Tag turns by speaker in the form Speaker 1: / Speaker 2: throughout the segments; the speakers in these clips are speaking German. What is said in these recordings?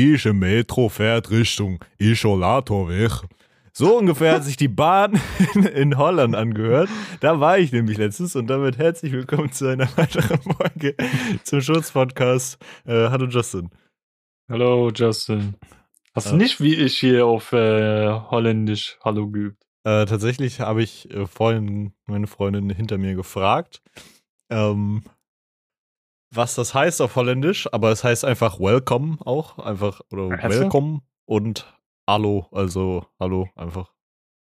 Speaker 1: österreichische Metro fährt Richtung Isolatorweg. So ungefähr hat sich die Bahn in, Holland angehört. Da war ich nämlich letztens und damit herzlich willkommen zu einer weiteren Folge zum Schutzpodcast. Äh, hallo Justin.
Speaker 2: Hallo Justin. Hast du nicht wie ich hier auf äh, Holländisch Hallo geübt?
Speaker 1: Äh, tatsächlich habe ich äh, vorhin meine Freundin hinter mir gefragt, ähm, was das heißt auf Holländisch, aber es heißt einfach Welcome auch, einfach oder Welcome und Hallo, also Hallo einfach.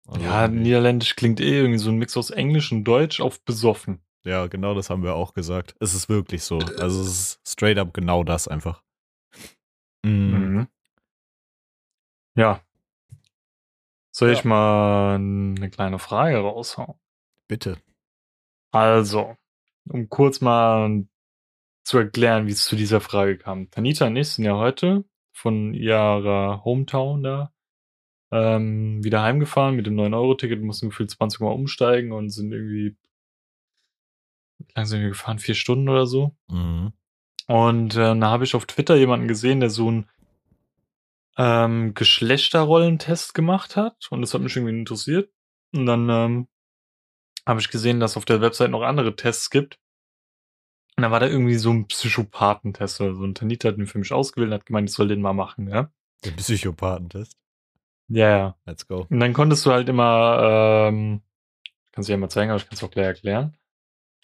Speaker 2: Also ja, Niederländisch klingt eh irgendwie so ein Mix aus Englisch und Deutsch auf besoffen.
Speaker 1: Ja, genau das haben wir auch gesagt. Es ist wirklich so. Also es ist straight up genau das einfach.
Speaker 2: Mhm. mhm. Ja. Soll ja. ich mal eine kleine Frage raushauen?
Speaker 1: Bitte.
Speaker 2: Also, um kurz mal zu erklären, wie es zu dieser Frage kam. Tanita und ich sind ja heute von ihrer Hometown da ähm, wieder heimgefahren mit dem 9-Euro-Ticket, mussten gefühlt 20 Mal umsteigen und sind irgendwie, wir gefahren? Vier Stunden oder so. Mhm. Und äh, da habe ich auf Twitter jemanden gesehen, der so einen ähm, Geschlechterrollentest gemacht hat und das hat mich irgendwie interessiert. Und dann ähm, habe ich gesehen, dass auf der Website noch andere Tests gibt. Und dann war da irgendwie so ein Psychopathentest oder so. Und Tanita hat den für mich ausgewählt und hat gemeint, ich soll den mal machen, ja.
Speaker 1: Der Psychopathentest?
Speaker 2: Ja, ja.
Speaker 1: Let's go.
Speaker 2: Und dann konntest du halt immer, ähm, kannst du ja mal zeigen, aber ich kann es auch gleich erklären.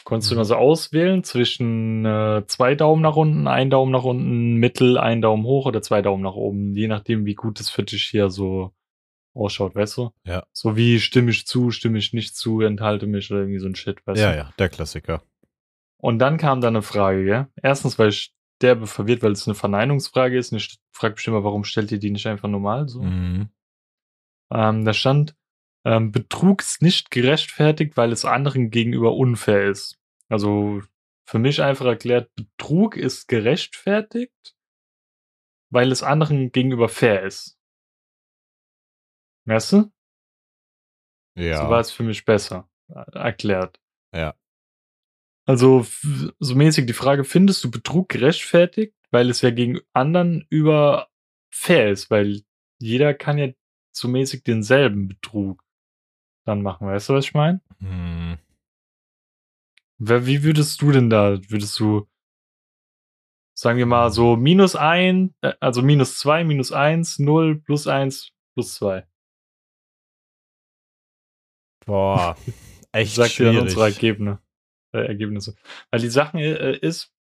Speaker 2: Konntest mhm. du immer so auswählen zwischen äh, zwei Daumen nach unten, ein Daumen nach unten, Mittel, ein Daumen hoch oder zwei Daumen nach oben, je nachdem, wie gut es für dich hier so ausschaut, weißt du?
Speaker 1: Ja.
Speaker 2: So wie stimme ich zu, stimme ich nicht zu, enthalte mich oder irgendwie so ein Shit,
Speaker 1: weißt ja, du? Ja, ja, der Klassiker.
Speaker 2: Und dann kam da eine Frage, gell? Erstens, weil ich derbe verwirrt, weil es eine Verneinungsfrage ist. Und ich frage mich immer, warum stellt ihr die nicht einfach normal so? Mhm. Ähm, da stand, ähm, Betrug ist nicht gerechtfertigt, weil es anderen gegenüber unfair ist. Also für mich einfach erklärt, Betrug ist gerechtfertigt, weil es anderen gegenüber fair ist. Weißt du?
Speaker 1: Ja.
Speaker 2: So war es für mich besser äh, erklärt.
Speaker 1: Ja.
Speaker 2: Also so mäßig die Frage, findest du Betrug gerechtfertigt, weil es ja gegen anderen über fair ist, weil jeder kann ja so mäßig denselben Betrug dann machen, weißt du, was ich meine? Hm. Wie würdest du denn da, würdest du, sagen wir mal, so minus ein, äh, also minus zwei, minus eins, null, plus eins, plus zwei?
Speaker 1: Boah, echt
Speaker 2: Sagt schwierig. dir dann unsere Ergebnisse Ergebnisse. Weil die Sache äh, ist,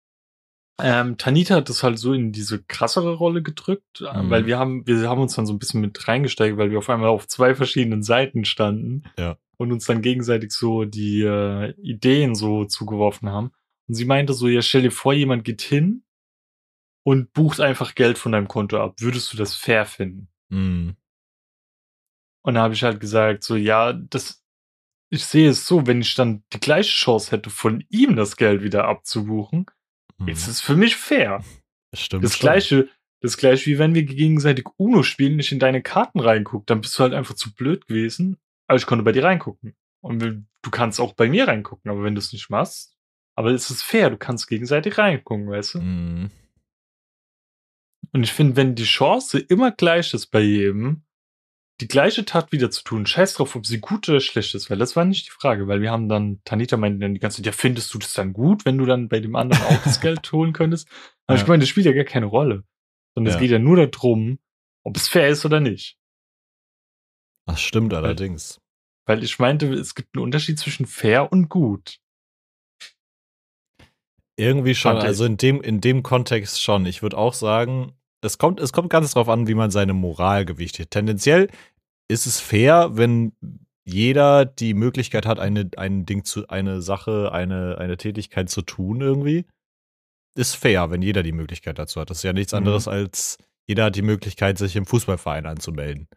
Speaker 2: ähm, Tanita hat das halt so in diese krassere Rolle gedrückt, äh, mhm. weil wir haben, wir haben uns dann so ein bisschen mit reingesteigt, weil wir auf einmal auf zwei verschiedenen Seiten standen
Speaker 1: ja.
Speaker 2: und uns dann gegenseitig so die äh, Ideen so zugeworfen haben. Und sie meinte so, ja, stell dir vor, jemand geht hin und bucht einfach Geld von deinem Konto ab. Würdest du das fair finden?
Speaker 1: Mhm.
Speaker 2: Und da habe ich halt gesagt, so, ja, das, ich sehe es so, wenn ich dann die gleiche Chance hätte, von ihm das Geld wieder abzubuchen, hm. ist es für mich fair.
Speaker 1: Das stimmt.
Speaker 2: Das schon. gleiche, das gleiche wie wenn wir gegenseitig Uno spielen, nicht in deine Karten reinguckt, dann bist du halt einfach zu blöd gewesen. Aber ich konnte bei dir reingucken. Und du kannst auch bei mir reingucken, aber wenn du es nicht machst, aber es ist fair, du kannst gegenseitig reingucken, weißt du?
Speaker 1: Mhm.
Speaker 2: Und ich finde, wenn die Chance immer gleich ist bei jedem, die gleiche Tat wieder zu tun. Scheiß drauf, ob sie gut oder schlecht ist, weil das war nicht die Frage, weil wir haben dann, Tanita meinte dann die ganze Zeit, ja, findest du das dann gut, wenn du dann bei dem anderen auch das Geld holen könntest? Aber ja. ich meine, das spielt ja gar keine Rolle. Sondern ja. es geht ja nur darum, ob es fair ist oder nicht.
Speaker 1: Das stimmt allerdings.
Speaker 2: Weil, weil ich meinte, es gibt einen Unterschied zwischen fair und gut.
Speaker 1: Irgendwie schon, also in dem, in dem Kontext schon. Ich würde auch sagen, es kommt, es kommt ganz drauf an, wie man seine Moral gewichtet. Tendenziell ist es fair, wenn jeder die Möglichkeit hat, eine, ein Ding zu, eine Sache, eine, eine Tätigkeit zu tun irgendwie. Ist fair, wenn jeder die Möglichkeit dazu hat. Das ist ja nichts mhm. anderes als jeder hat die Möglichkeit, sich im Fußballverein anzumelden.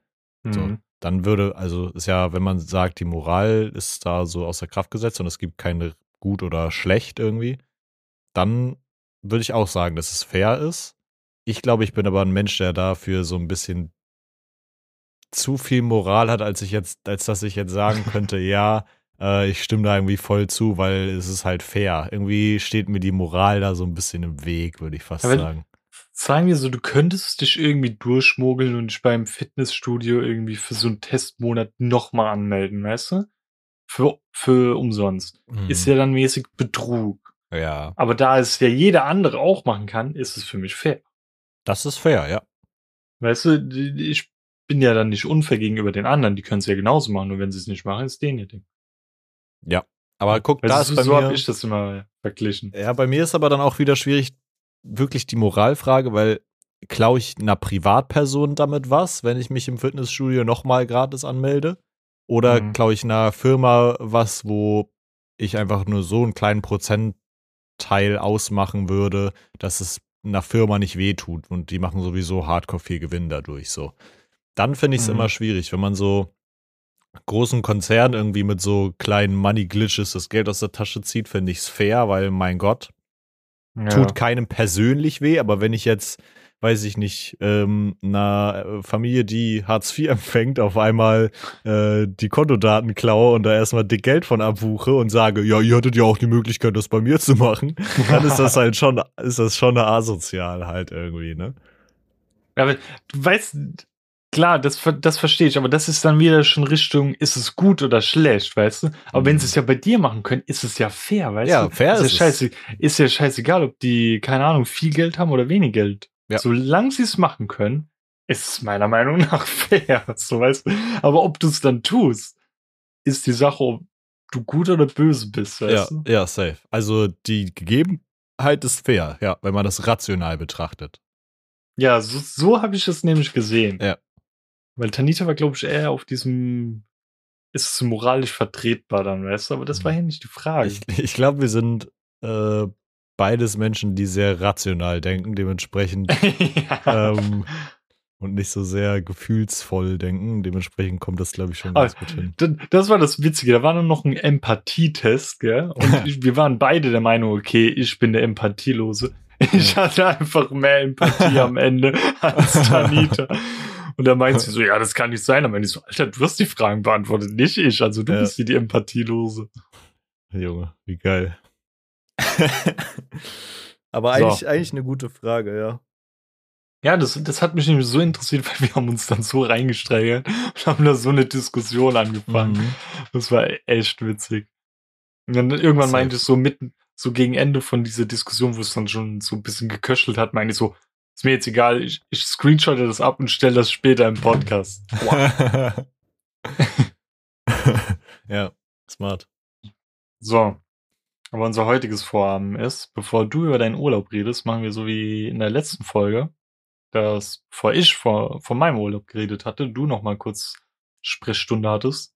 Speaker 1: Mhm. So, dann würde, also ist ja, wenn man sagt, die Moral ist da so außer Kraft gesetzt und es gibt keine gut oder schlecht irgendwie, dann würde ich auch sagen, dass es fair ist. Ich glaube, ich bin aber ein Mensch, der dafür so ein bisschen zu viel Moral hat, als ich jetzt, als dass ich jetzt sagen könnte, ja, äh, ich stimme da irgendwie voll zu, weil es ist halt fair. Irgendwie steht mir die Moral da so ein bisschen im Weg, würde ich fast
Speaker 2: aber
Speaker 1: sagen.
Speaker 2: sagen wir so, du könntest dich irgendwie durchschmuggeln und dich beim Fitnessstudio irgendwie für so einen Testmonat nochmal anmelden, weißt du? Für, für umsonst.
Speaker 1: Mhm.
Speaker 2: Ist ja dann mäßig Betrug.
Speaker 1: Ja,
Speaker 2: Aber da es ja jeder andere auch machen kann, ist es für mich fair.
Speaker 1: das ist fair, ja.
Speaker 2: Weißt du, ich bin ja dann nicht unfair gegenüber den anderen, die können es ja genauso machen, nur wenn sie es nicht machen, ist denen ihr Ding.
Speaker 1: Aber guck, da
Speaker 2: Weißt
Speaker 1: ist bei
Speaker 2: so habe
Speaker 1: mir.
Speaker 2: ich das immer verglichen.
Speaker 1: Ja, bei mir ist aber dann auch wieder schwierig, wirklich die Moralfrage, weil klaue ich einer Privatperson damit was, wenn ich mich im Fitnessstudio nochmal gratis anmelde? Oder
Speaker 2: Mhm.
Speaker 1: klaue ich einer Firma was, wo ich einfach nur so einen kleinen Prozentteil ausmachen würde, dass es einer Firma nicht wehtut und die machen sowieso hardcore viel Gewinn dadurch so. Dann finde ich es
Speaker 2: Mhm.
Speaker 1: immer schwierig, wenn man so großen Konzernen irgendwie mit so kleinen Money-Glitches das Geld aus der Tasche zieht, finde ich es fair, weil mein Gott,
Speaker 2: Ja.
Speaker 1: tut keinem persönlich weh, aber wenn ich jetzt, weiß ich nicht, ähm, einer äh, Familie, die Hartz IV empfängt, auf einmal äh, die Kontodaten klaue und da erstmal dick Geld von abbuche und sage, ja, ihr hattet ja auch die Möglichkeit, das bei mir zu machen, dann ist das halt schon, ist das schon eine asozial halt irgendwie, ne?
Speaker 2: Aber du weißt, klar, das, das verstehe ich, aber das ist dann wieder schon Richtung, ist es gut oder schlecht, weißt du? Aber wenn
Speaker 1: Mhm.
Speaker 2: sie es ja bei dir machen können, ist es ja fair, weißt
Speaker 1: Ja,
Speaker 2: du?
Speaker 1: fair
Speaker 2: ist
Speaker 1: ist
Speaker 2: ja
Speaker 1: es.
Speaker 2: scheiße, Ist ja scheißegal, ob die, keine Ahnung, viel Geld haben oder wenig Geld.
Speaker 1: Ja.
Speaker 2: Solange sie es machen können, ist es meiner Meinung nach fair, so weißt du? Aber ob du es dann tust, ist die Sache, ob du gut oder böse bist, weißt
Speaker 1: Ja,
Speaker 2: du?
Speaker 1: ja, safe. Also die Gegebenheit ist fair, ja, wenn man das rational betrachtet.
Speaker 2: Ja, so, so habe ich es nämlich gesehen.
Speaker 1: Ja.
Speaker 2: Weil Tanita war, glaube ich, eher auf diesem, ist es moralisch vertretbar dann, weißt du? Aber das war ja nicht die Frage.
Speaker 1: Ich, ich glaube, wir sind äh, beides Menschen, die sehr rational denken, dementsprechend
Speaker 2: ja.
Speaker 1: ähm, und nicht so sehr gefühlsvoll denken. Dementsprechend kommt das, glaube ich, schon ganz gut hin.
Speaker 2: Das war das Witzige. Da war nur noch ein Empathietest, gell? Und ich, wir waren beide der Meinung, okay, ich bin der Empathielose. Ich hatte einfach mehr Empathie am Ende als Tanita. Und da meint sie so, ja, das kann nicht sein. Da meinte ich so, Alter, du hast die Fragen beantwortet, nicht ich. Also du
Speaker 1: Ja.
Speaker 2: bist hier die Empathielose.
Speaker 1: Junge, wie geil. Aber
Speaker 2: So.
Speaker 1: eigentlich, eigentlich eine gute Frage, ja.
Speaker 2: Ja, das, das hat mich nämlich so interessiert, weil wir haben uns dann so reingesteigert und haben da so eine Diskussion angefangen.
Speaker 1: Mhm.
Speaker 2: Das war echt witzig. Und dann irgendwann meinte ich so mitten, so gegen Ende von dieser Diskussion, wo es dann schon so ein bisschen geköchelt hat, meinte ich so, ist mir jetzt egal, ich, ich screenshotte das ab und stelle das später im Podcast. Wow.
Speaker 1: ja, smart.
Speaker 2: So. Aber unser heutiges Vorhaben ist, bevor du über deinen Urlaub redest, machen wir so wie in der letzten Folge, dass bevor ich vor, von meinem Urlaub geredet hatte, du noch mal kurz Sprechstunde hattest.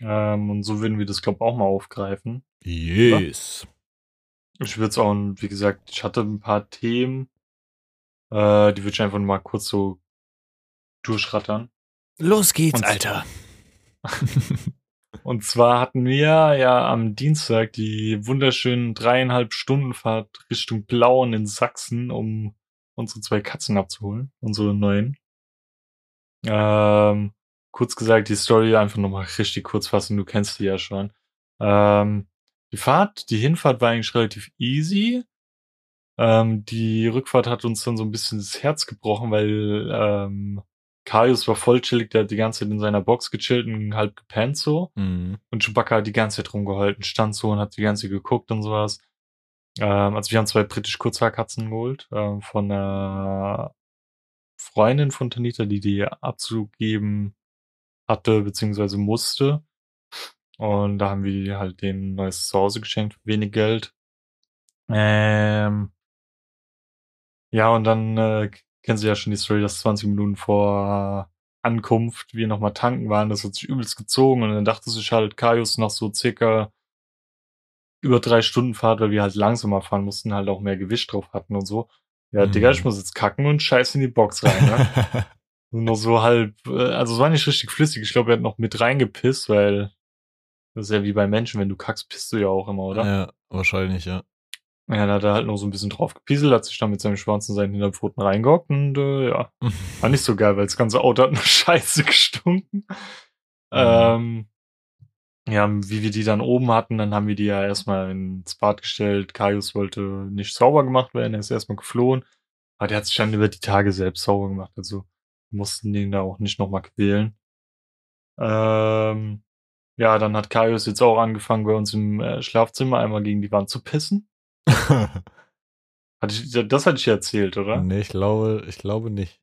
Speaker 2: Ähm, und so würden wir das, glaube ich, auch mal aufgreifen.
Speaker 1: Yes.
Speaker 2: Ich würde es auch, wie gesagt, ich hatte ein paar Themen, äh, die würde ich einfach mal kurz so durchrattern.
Speaker 1: Los geht's,
Speaker 2: Und-
Speaker 1: Alter.
Speaker 2: Und zwar hatten wir ja am Dienstag die wunderschönen dreieinhalb Stunden Fahrt Richtung Blauen in Sachsen, um unsere zwei Katzen abzuholen, unsere neuen. Ähm, kurz gesagt, die Story einfach nochmal richtig kurz fassen, du kennst die ja schon. Ähm, die Fahrt, die Hinfahrt war eigentlich relativ easy. Ähm, die Rückfahrt hat uns dann so ein bisschen das Herz gebrochen, weil ähm, Kaius war voll chillig, der hat die ganze Zeit in seiner Box gechillt und halb gepennt so.
Speaker 1: Mhm.
Speaker 2: Und Chewbacca hat die ganze Zeit rumgehalten, stand so und hat die ganze Zeit geguckt und sowas. Ähm, also wir haben zwei britisch Kurzhaarkatzen geholt ähm, von einer Freundin von Tanita, die die abzugeben hatte beziehungsweise musste. Und da haben wir halt den neues Zuhause geschenkt wenig Geld. Ähm, ja, und dann äh, kennen Sie ja schon die Story, dass 20 Minuten vor Ankunft wir nochmal tanken waren. Das hat sich übelst gezogen und dann dachte sich halt Kaius nach so circa über drei Stunden Fahrt, weil wir halt langsamer fahren mussten, halt auch mehr Gewicht drauf hatten und so. Ja,
Speaker 1: Mhm.
Speaker 2: Digga, ich muss jetzt kacken und scheiß in die Box rein, ne? Nur noch so halb, äh, also es war nicht richtig flüssig. Ich glaube, er hat noch mit reingepisst, weil das ist ja wie bei Menschen, wenn du kackst, pisst du ja auch immer, oder?
Speaker 1: ja, wahrscheinlich, ja.
Speaker 2: Ja, da hat er halt noch so ein bisschen drauf gepieselt, hat sich dann mit seinem Schwanz in seinen Hinterpfoten reingehockt und äh, ja, war nicht so geil, weil das ganze Auto hat nur Scheiße gestunken. Ähm, ja, wie wir die dann oben hatten, dann haben wir die ja erstmal ins Bad gestellt. Kaius wollte nicht sauber gemacht werden, er ist erstmal geflohen. Aber der hat sich dann über die Tage selbst sauber gemacht. Also mussten den da auch nicht nochmal quälen. Ähm, ja, dann hat Kaius jetzt auch angefangen, bei uns im äh, Schlafzimmer einmal gegen die Wand zu pissen. Hatte ich, das hatte ich ja erzählt, oder?
Speaker 1: nee, ich glaube, ich glaube nicht.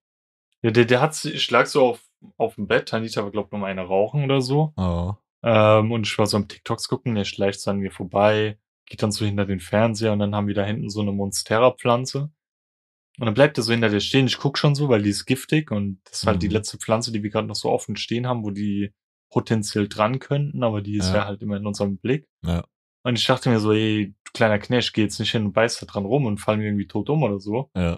Speaker 2: Ja, der, der hat, ich lag so auf, auf dem Bett, Tanita war, glaube ich, noch mal eine rauchen oder so.
Speaker 1: Oh.
Speaker 2: Ähm, und ich war so am TikToks gucken, der schleicht so an mir vorbei, geht dann so hinter den Fernseher und dann haben wir da hinten so eine Monstera-Pflanze. Und dann bleibt er so hinter dir stehen. Ich guck schon so, weil die ist giftig und das ist halt die
Speaker 1: Mhm.
Speaker 2: letzte Pflanze, die wir gerade noch so offen stehen haben, wo die potenziell dran könnten, aber die ist
Speaker 1: Ja.
Speaker 2: halt immer in unserem Blick.
Speaker 1: Ja.
Speaker 2: Und ich dachte mir so, ey, kleiner Knecht, geh jetzt nicht hin und beißt da dran rum und fall mir irgendwie tot um oder so.
Speaker 1: Ja.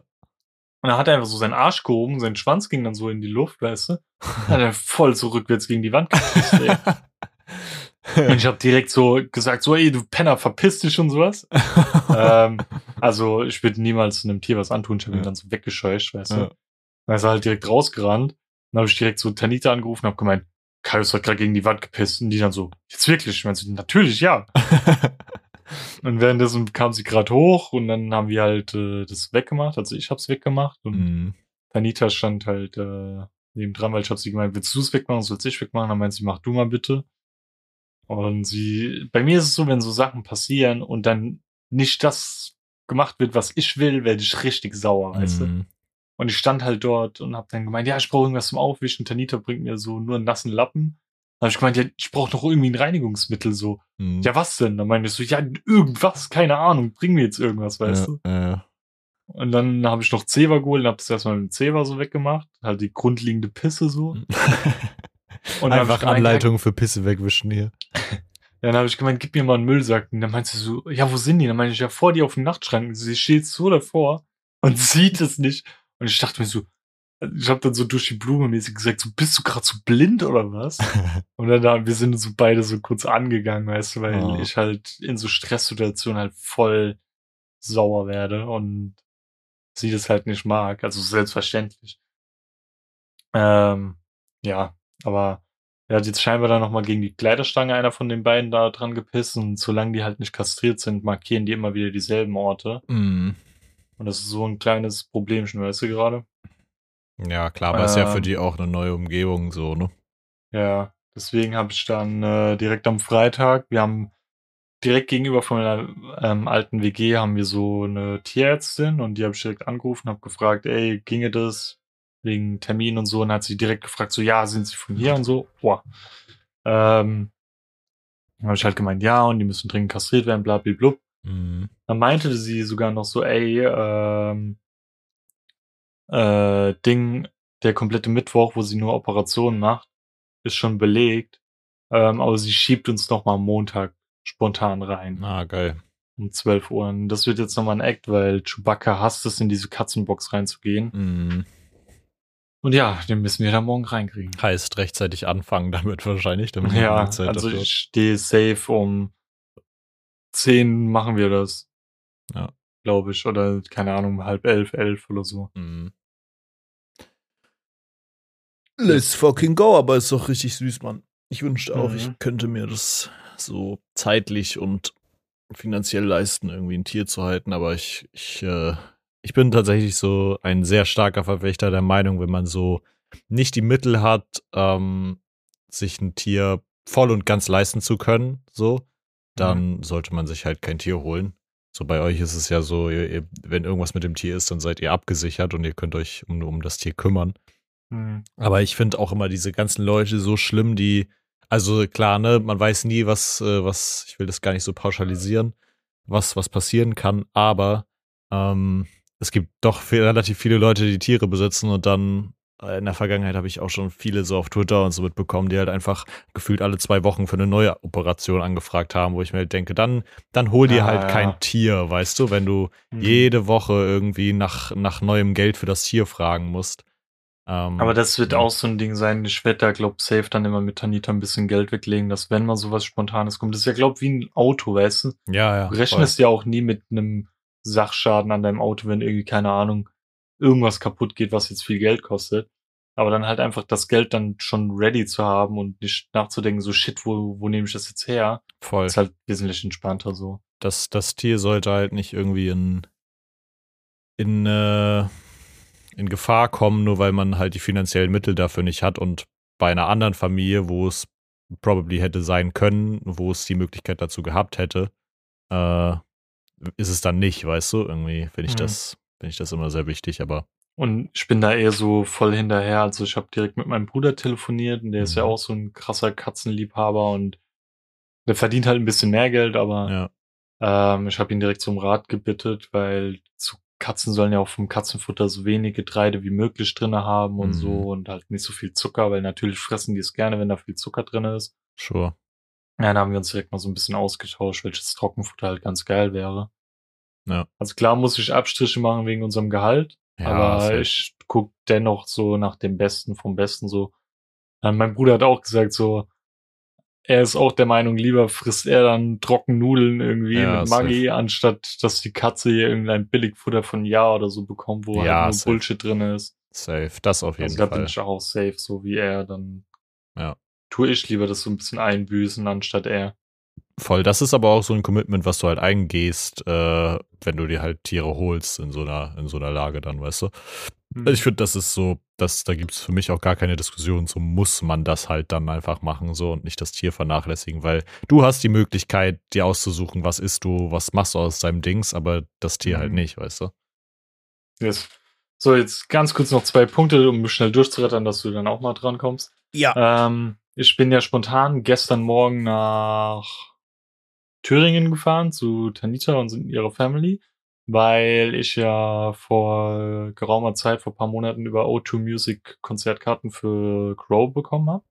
Speaker 2: Und dann hat er einfach so seinen Arsch gehoben, sein Schwanz ging dann so in die Luft, weißt du? Hat er voll so rückwärts gegen die Wand gekriegt, ey. Und ich habe direkt so gesagt, so, ey, du Penner, verpiss dich und sowas. ähm, also ich würde niemals einem Tier was antun. Ich habe ihn
Speaker 1: Ja.
Speaker 2: dann so weggescheucht, weißt du.
Speaker 1: Ja.
Speaker 2: Dann ist er halt direkt rausgerannt. Dann habe ich direkt so Tanita angerufen und habe gemeint, Kaius hat gerade gegen die Wand gepisst. Und die dann so, jetzt wirklich? Ich meinte, so, natürlich, ja. Und währenddessen kam sie gerade hoch und dann haben wir halt äh, das weggemacht. Also ich habe es weggemacht und
Speaker 1: Mhm.
Speaker 2: Tanita stand halt äh, nebendran, weil ich habe sie gemeint, willst du es wegmachen, sollst ich wegmachen? Dann meint sie, mach du mal bitte. Und sie, bei mir ist es so, wenn so Sachen passieren und dann nicht das gemacht wird, was ich will, werde ich richtig sauer, weißt du?
Speaker 1: Mhm.
Speaker 2: Und ich stand halt dort und habe dann gemeint, ja, ich brauche irgendwas zum Aufwischen. Tanita bringt mir so nur einen nassen Lappen. Dann habe ich gemeint, ja, ich brauche doch irgendwie ein Reinigungsmittel so.
Speaker 1: Mhm.
Speaker 2: Ja, was denn? Dann meinte ich so, ja, irgendwas, keine Ahnung, bring mir jetzt irgendwas, weißt du?
Speaker 1: ja, ja.
Speaker 2: Und dann habe ich noch Zewa geholt und habe das erstmal mit dem Zewa so weggemacht. Halt die grundlegende Pisse so. Und dann hab
Speaker 1: Einfach
Speaker 2: ich gemeint,
Speaker 1: Anleitung für Pisse wegwischen hier.
Speaker 2: Ja, dann habe ich gemeint, gib mir mal einen Müllsack. Und dann meinte sie so, ja, wo sind die? Dann meinte ich, ja, vor dir auf dem Nachtschrank. Und sie steht so davor und sieht es nicht. Und ich dachte mir so, ich habe dann so durch die Blume mäßig gesagt, so, bist du gerade so blind oder was? Und dann haben wir sind so beide so kurz angegangen, weißt du, weil
Speaker 1: Oh.
Speaker 2: ich halt in so Stresssituationen halt voll sauer werde und sie das halt nicht mag. Also selbstverständlich. Ähm, ja, aber er hat jetzt scheinbar dann nochmal gegen die Kleiderstange einer von den beiden da dran gepisst und solange die halt nicht kastriert sind, markieren die immer wieder dieselben Orte.
Speaker 1: Mhm.
Speaker 2: Und das ist so ein kleines Problemchen, weißt du gerade?
Speaker 1: Ja, klar, aber ist ja für
Speaker 2: Ähm.
Speaker 1: die auch eine neue Umgebung so, ne?
Speaker 2: Ja, deswegen habe ich dann äh, direkt am Freitag, wir haben direkt gegenüber von einer ähm, alten WG haben wir so eine Tierärztin und die habe ich direkt angerufen, habe gefragt, ey, ginge das wegen Termin und so und hat sie direkt gefragt, so ja, sind sie von hier und so, boah. Ähm, dann habe ich halt gemeint, ja, und die müssen dringend kastriert werden, bla, bla, bla.
Speaker 1: Mhm.
Speaker 2: Dann meinte sie sogar noch so, ey, ähm, äh, Ding, der komplette Mittwoch, wo sie nur Operationen macht, ist schon belegt. Ähm, aber sie schiebt uns noch mal am Montag spontan rein.
Speaker 1: Ah, geil.
Speaker 2: Um 12 Uhr. Und das wird jetzt noch mal ein Act, weil Chewbacca hasst es, in diese Katzenbox reinzugehen.
Speaker 1: Mhm.
Speaker 2: Und ja, den müssen wir da morgen reinkriegen.
Speaker 1: Heißt rechtzeitig anfangen damit wahrscheinlich, damit
Speaker 2: Ja, also ich stehe safe um 10 machen wir das.
Speaker 1: Ja.
Speaker 2: Glaube ich. Oder keine Ahnung, halb elf, elf oder so.
Speaker 1: Mhm. Let's fucking go, aber ist doch richtig süß, Mann. Ich wünschte auch,
Speaker 2: Mhm.
Speaker 1: ich könnte mir das so zeitlich und finanziell leisten, irgendwie ein Tier zu halten, aber ich, ich, äh, ich bin tatsächlich so ein sehr starker Verfechter der Meinung, wenn man so nicht die Mittel hat, ähm, sich ein Tier voll und ganz leisten zu können, so, dann sollte man sich halt kein Tier holen. So bei euch ist es ja so, ihr, wenn irgendwas mit dem Tier ist, dann seid ihr abgesichert und ihr könnt euch um, um das Tier kümmern.
Speaker 2: Mhm.
Speaker 1: Aber ich finde auch immer diese ganzen Leute so schlimm, die, also klar, ne, man weiß nie, was, äh, was, ich will das gar nicht so pauschalisieren, was, was passieren kann, aber ähm, es gibt doch viel, relativ viele Leute, die Tiere besitzen und dann äh, in der Vergangenheit habe ich auch schon viele so auf Twitter und so mitbekommen, die halt einfach gefühlt alle zwei Wochen für eine neue Operation angefragt haben, wo ich mir halt denke, dann, dann hol dir
Speaker 2: Ja,
Speaker 1: halt
Speaker 2: ja.
Speaker 1: kein Tier, weißt du, wenn du
Speaker 2: Mhm.
Speaker 1: jede Woche irgendwie nach, nach neuem Geld für das Tier fragen musst. Ähm,
Speaker 2: Aber das wird
Speaker 1: ja.
Speaker 2: auch so ein Ding sein. Ich werde da, glaub, safe dann immer mit Tanita ein bisschen Geld weglegen, dass wenn mal sowas Spontanes kommt, das ist ja, glaub, wie ein Auto, weißt du?
Speaker 1: Ja, ja.
Speaker 2: Du rechnest ja auch nie mit einem Sachschaden an deinem Auto, wenn irgendwie, keine Ahnung, irgendwas kaputt geht, was jetzt viel Geld kostet. Aber dann halt einfach das Geld dann schon ready zu haben und nicht nachzudenken, so shit, wo, wo nehme ich das jetzt her?
Speaker 1: voll.
Speaker 2: Ist halt wesentlich entspannter so.
Speaker 1: Das, das Tier sollte halt nicht irgendwie in, in, äh, in Gefahr kommen, nur weil man halt die finanziellen Mittel dafür nicht hat und bei einer anderen Familie, wo es probably hätte sein können, wo es die Möglichkeit dazu gehabt hätte, äh, ist es dann nicht, weißt du? Irgendwie finde ich
Speaker 2: Mhm.
Speaker 1: das, finde ich das immer sehr wichtig, aber
Speaker 2: Und ich bin da eher so voll hinterher. Also ich habe direkt mit meinem Bruder telefoniert und der ist ja
Speaker 1: Mhm.
Speaker 2: auch so ein krasser Katzenliebhaber und der verdient halt ein bisschen mehr Geld, aber
Speaker 1: ja,
Speaker 2: ähm, ich habe ihn direkt zum Rat gebittet, weil zu Katzen sollen ja auch vom Katzenfutter so wenig Getreide wie möglich drinne haben und
Speaker 1: Mhm.
Speaker 2: so und halt nicht so viel Zucker, weil natürlich fressen die es gerne, wenn da viel Zucker drin ist.
Speaker 1: sure.
Speaker 2: Ja, da haben wir uns direkt mal so ein bisschen ausgetauscht, welches Trockenfutter halt ganz geil wäre.
Speaker 1: Ja.
Speaker 2: Also klar muss ich Abstriche machen wegen unserem Gehalt,
Speaker 1: Ja,
Speaker 2: aber ich guck dennoch so nach dem Besten vom Besten so. Äh, mein Bruder hat auch gesagt so, er ist auch der Meinung, lieber frisst er dann Trockennudeln irgendwie
Speaker 1: Ja,
Speaker 2: mit
Speaker 1: safe.
Speaker 2: Maggi, anstatt dass die Katze hier irgendein Billigfutter von Ja oder so bekommt, wo
Speaker 1: Ja,
Speaker 2: halt nur
Speaker 1: safe.
Speaker 2: Bullshit drin ist.
Speaker 1: Safe, das auf jeden
Speaker 2: Also da bin
Speaker 1: Fall.
Speaker 2: ich auch safe, so wie er, dann
Speaker 1: Ja.
Speaker 2: tue ich lieber das so ein bisschen einbüßen, anstatt er.
Speaker 1: Voll, das ist aber auch so ein Commitment, was du halt eingehst, äh, wenn du dir halt Tiere holst in so einer, in so einer Lage dann, weißt du? Also ich finde, das ist so, das, da gibt es für mich auch gar keine Diskussion, so muss man das halt dann einfach machen, so und nicht das Tier vernachlässigen, weil du hast die Möglichkeit, dir auszusuchen, was isst du, was machst du aus deinem Dings, aber das Tier halt
Speaker 2: Mhm.
Speaker 1: nicht, weißt du?
Speaker 2: Yes. So, jetzt ganz kurz noch zwei Punkte, um schnell durchzurettern, dass du dann auch mal dran kommst.
Speaker 1: Ja.
Speaker 2: Ähm, ich bin ja spontan gestern Morgen nach Thüringen gefahren zu Tanita und ihrer Family, weil ich ja vor geraumer Zeit, vor ein paar Monaten über O2 Music Konzertkarten für Crow bekommen habe.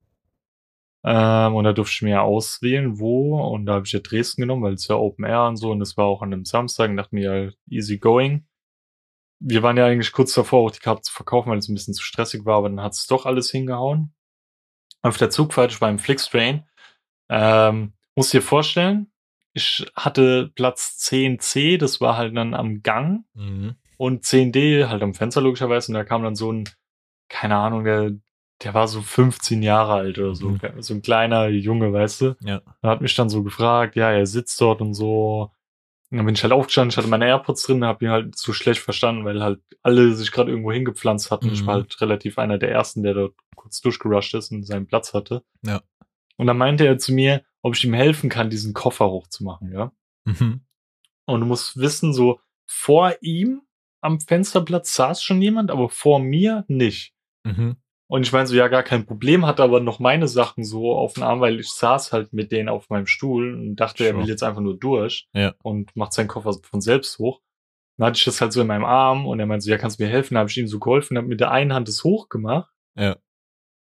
Speaker 2: Ähm, und da durfte ich mir auswählen, wo. Und da habe ich ja Dresden genommen, weil es ja Open Air und so. Und es war auch an einem Samstag und dachte mir ja, easy going. Wir waren ja eigentlich kurz davor, auch die Karte zu verkaufen, weil es ein bisschen zu stressig war, aber dann hat es doch alles hingehauen. Auf der Zugfahrt, ich war im Flixtrain. Ähm, muss dir vorstellen, ich hatte Platz 10c, das war halt dann am Gang
Speaker 1: Mhm.
Speaker 2: und 10d halt am Fenster logischerweise und da kam dann so ein, keine Ahnung, der, der war so 15 Jahre alt oder so,
Speaker 1: Mhm.
Speaker 2: so ein kleiner Junge, weißt du.
Speaker 1: Ja.
Speaker 2: Er hat mich dann so gefragt, ja, er sitzt dort und so. Und dann bin ich halt aufgestanden, ich hatte meine AirPods drin, hab ihn halt so schlecht verstanden, weil halt alle sich gerade irgendwo hingepflanzt hatten. Ich war
Speaker 1: Mhm.
Speaker 2: halt relativ einer der ersten, der dort kurz durchgerusht ist und seinen Platz hatte.
Speaker 1: Ja.
Speaker 2: Und dann meinte er zu mir, ob ich ihm helfen kann, diesen Koffer hochzumachen, ja.
Speaker 1: Mhm.
Speaker 2: Und du musst wissen, so vor ihm am Fensterplatz saß schon jemand, aber vor mir nicht.
Speaker 1: Mhm.
Speaker 2: Und ich meine so, ja, gar kein Problem, hatte aber noch meine Sachen so auf dem Arm, weil ich saß halt mit denen auf meinem Stuhl und dachte, er
Speaker 1: Sure.
Speaker 2: will jetzt einfach nur durch
Speaker 1: Ja.
Speaker 2: und macht seinen Koffer von selbst hoch. Dann hatte ich das halt so in meinem Arm und er meinte so, ja, kannst du mir helfen? Dann habe ich ihm so geholfen, habe mit der einen Hand das hochgemacht.
Speaker 1: Ja.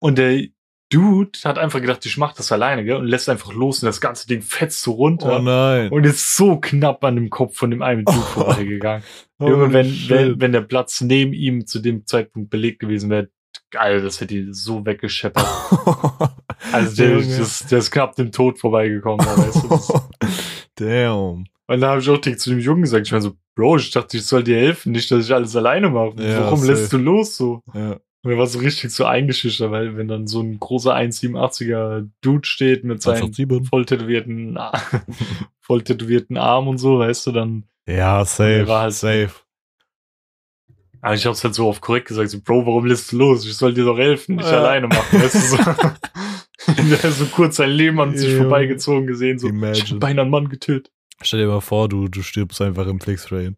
Speaker 2: Und der Dude hat einfach gedacht, ich mach das alleine, gell? Und lässt einfach los und das ganze Ding fetzt so runter.
Speaker 1: Oh nein.
Speaker 2: und ist so knapp an dem Kopf von dem einen Dude vorbeigegangen. Junge, wenn, wenn, wenn der Platz neben ihm zu dem Zeitpunkt belegt gewesen wäre, geil, das hätte ihn so weggescheppert. Also der, das, der ist knapp dem Tod vorbeigekommen. Weißt du, das,
Speaker 1: Damn.
Speaker 2: und da habe ich auch direkt zu dem Jungen gesagt, ich meine so, Bro, ich dachte, ich soll dir helfen, nicht, dass ich alles alleine mache.
Speaker 1: Ja,
Speaker 2: Warum
Speaker 1: safe.
Speaker 2: lässt du los so?
Speaker 1: Ja.
Speaker 2: Und er war so richtig so eingeschüchtert, weil wenn dann so ein großer 1,87er Dude steht mit seinen
Speaker 1: 187.
Speaker 2: voll tätowierten, voll tätowierten Arm und so, weißt du, dann
Speaker 1: Ja, safe.
Speaker 2: War halt-
Speaker 1: safe.
Speaker 2: Aber ich hab's halt so auf korrekt gesagt, so, Bro, warum lässt du los? Ich soll dir doch helfen, nicht
Speaker 1: Ja.
Speaker 2: alleine machen, weißt du, so. Der so kurz sein Leben an sich vorbeigezogen gesehen, so, ich
Speaker 1: Imagine.
Speaker 2: hab beinahe einen Mann getötet.
Speaker 1: Stell dir mal vor, du, du stirbst einfach im Flixtrain.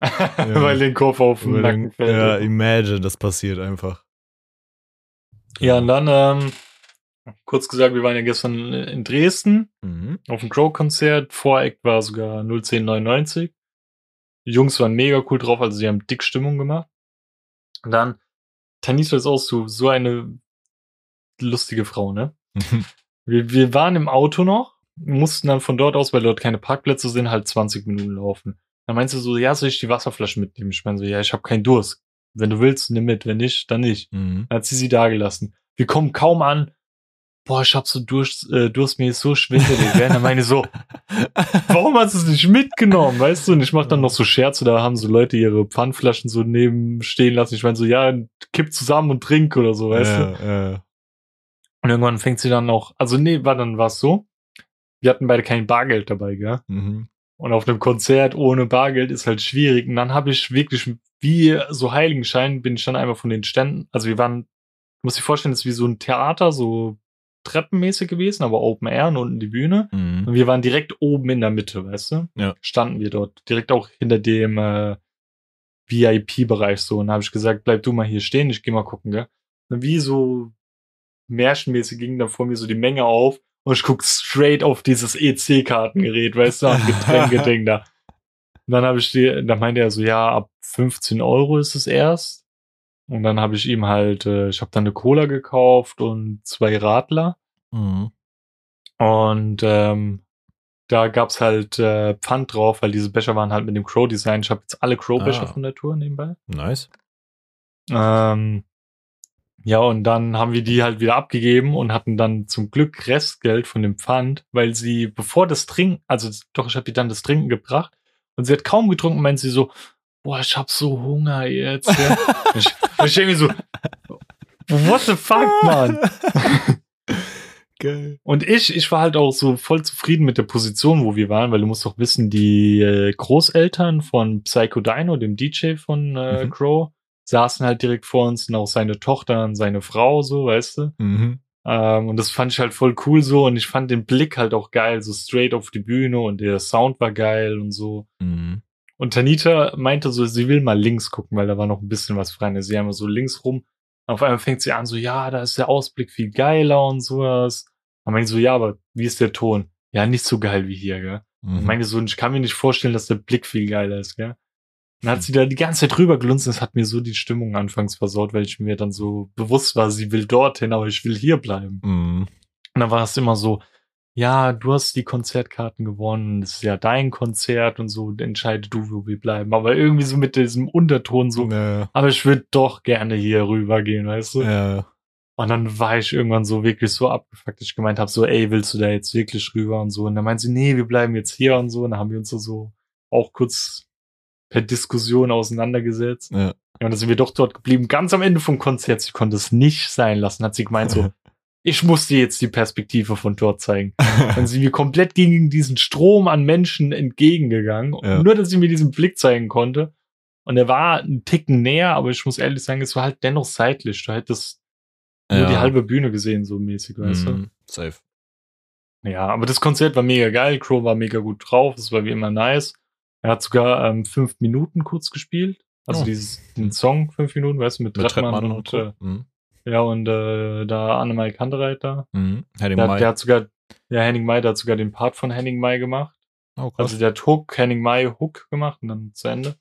Speaker 2: Weil den Kopf auf den Nacken fällt.
Speaker 1: Ja, imagine, das passiert einfach.
Speaker 2: Ja, und dann, ähm, kurz gesagt, wir waren ja gestern in Dresden
Speaker 1: Mhm.
Speaker 2: auf dem Crow-Konzert. Voreck war sogar 01099. Die Jungs waren mega cool drauf, also sie haben dick Stimmung gemacht. Und dann, Tanita ist auch so, so eine lustige Frau, ne? Wir, wir waren im Auto noch, mussten dann von dort aus, weil dort keine Parkplätze sind, halt 20 Minuten laufen. Dann meinst du so, ja, soll ich die Wasserflasche mitnehmen? Ich meine so, ja, ich habe keinen Durst. Wenn du willst, nimm mit. Wenn nicht, dann nicht.
Speaker 1: Mhm.
Speaker 2: Dann hat sie sie da gelassen. Wir kommen kaum an. Boah, ich hab so Durst, äh, Durst mir ist so schwindelig. gell? Dann meine ich so, warum hast du es nicht mitgenommen? Weißt du? Und ich mach dann noch so Scherze, da haben so Leute ihre Pfandflaschen so neben stehen lassen. Ich meine so, ja, kipp zusammen und trink oder so, weißt du?
Speaker 1: ja, ja.
Speaker 2: Und irgendwann fängt sie dann auch, also nee, war dann war's so. Wir hatten beide kein Bargeld dabei, gell?
Speaker 1: Mhm.
Speaker 2: Und auf einem Konzert ohne Bargeld ist halt schwierig. Und dann habe ich wirklich wie so Heiligenschein bin ich dann einfach von den Ständen, also wir waren, musst dir vorstellen, das ist wie so ein Theater, so treppenmäßig gewesen, aber Open Air und unten die Bühne.
Speaker 1: Mhm.
Speaker 2: Und wir waren direkt oben in der Mitte, weißt du?
Speaker 1: Ja.
Speaker 2: Standen wir dort, direkt auch hinter dem äh, VIP-Bereich so. Und habe ich gesagt, bleib du mal hier stehen, ich geh mal gucken, gell? Und wie so märchenmäßig ging dann vor mir so die Menge auf und ich guck straight auf dieses EC-Kartengerät, weißt du, am Getränkeding da. Und dann habe ich die, dann meinte er so, ja, ab 15 Euro ist es erst. Und dann habe ich ihm halt, äh, ich habe dann eine Cola gekauft und zwei Radler.
Speaker 1: Mhm.
Speaker 2: Und ähm, da gab's halt äh, Pfand drauf, weil diese Becher waren halt mit dem Crow-Design. Ich habe jetzt alle Crow-Becher
Speaker 1: Ah.
Speaker 2: von der Tour nebenbei.
Speaker 1: Nice.
Speaker 2: Ähm, ja, und dann haben wir die halt wieder abgegeben und hatten dann zum Glück Restgeld von dem Pfand, weil sie, bevor das Trinken, also doch, ich habe ihr dann das Trinken gebracht und sie hat kaum getrunken, meint sie so, boah, ich hab so Hunger jetzt. Ja. ich, ich mir so, what the fuck, man?
Speaker 1: Geil.
Speaker 2: Und ich, ich war halt auch so voll zufrieden mit der Position, wo wir waren, weil du musst doch wissen, die äh, Großeltern von Psycho Dino, dem DJ von äh,
Speaker 1: Mhm.
Speaker 2: Crow, saßen halt direkt vor uns und auch seine Tochter und seine Frau, so, weißt du.
Speaker 1: Mhm.
Speaker 2: Ähm, und das fand ich halt voll cool so und ich fand den Blick halt auch geil, so straight auf die Bühne und der Sound war geil und so.
Speaker 1: Mhm.
Speaker 2: Und Tanita meinte so, sie will mal links gucken, weil da war noch ein bisschen was frei. Und Sie haben so links rum. Auf einmal fängt sie an, so, ja, da ist der Ausblick viel geiler und sowas. Dann meinte ich so, ja, aber wie ist der Ton? Ja, nicht so geil wie hier, gell? Und
Speaker 1: Mhm.
Speaker 2: meinte so, ich kann mir nicht vorstellen, dass der Blick viel geiler ist, gell? Dann hat sie da die ganze Zeit drüber gelunzt. Das hat mir so die Stimmung anfangs versaut, weil ich mir dann so bewusst war, sie will dorthin, aber ich will hier bleiben.
Speaker 1: Mhm.
Speaker 2: Und dann war es immer so, ja, du hast die Konzertkarten gewonnen, das ist ja dein Konzert und so, entscheide du, wo wir bleiben. Aber irgendwie so mit diesem Unterton so,
Speaker 1: Ja.
Speaker 2: aber ich würde doch gerne hier rübergehen, weißt du?
Speaker 1: Ja.
Speaker 2: Und dann war ich irgendwann so wirklich so abgefuckt, dass ich gemeint habe, so, ey, willst du da jetzt wirklich rüber und so. Und dann meint sie, nee, wir bleiben jetzt hier und so. Und dann haben wir uns so, so auch kurz per Diskussion auseinandergesetzt.
Speaker 1: Ja.
Speaker 2: Ja, und dann sind wir doch dort geblieben. Ganz am Ende vom Konzert, sie konnte es nicht sein lassen, hat sie gemeint so, ich muss dir jetzt die Perspektive von dort zeigen. Dann sind wir komplett gegen diesen Strom an Menschen entgegengegangen.
Speaker 1: Ja.
Speaker 2: Nur, dass sie mir diesen Blick zeigen konnte. Und er war einen Ticken näher, aber ich muss ehrlich sagen, es war halt dennoch seitlich. Du hättest nur die halbe Bühne gesehen, so mäßig, weißt
Speaker 1: Mhm. Safe.
Speaker 2: du? Ja, aber das Konzert war mega geil. Crow war mega gut drauf. Es war wie immer nice. Er hat sogar ähm, fünf Minuten kurz gespielt. Also
Speaker 1: Oh.
Speaker 2: dieses, den Song fünf Minuten, weißt du, mit,
Speaker 1: Mit
Speaker 2: Trettmann, und,
Speaker 1: und
Speaker 2: äh.
Speaker 1: Mhm.
Speaker 2: ja, und äh, da Annemai Kantereit
Speaker 1: Mhm. Henning
Speaker 2: Der,
Speaker 1: Mai.
Speaker 2: der hat sogar, ja, Henning Mai, der hat sogar den Part von Henning Mai gemacht.
Speaker 1: oh, krass.
Speaker 2: Also der hat Hook, Henning Mai Hook gemacht und dann zu Ende.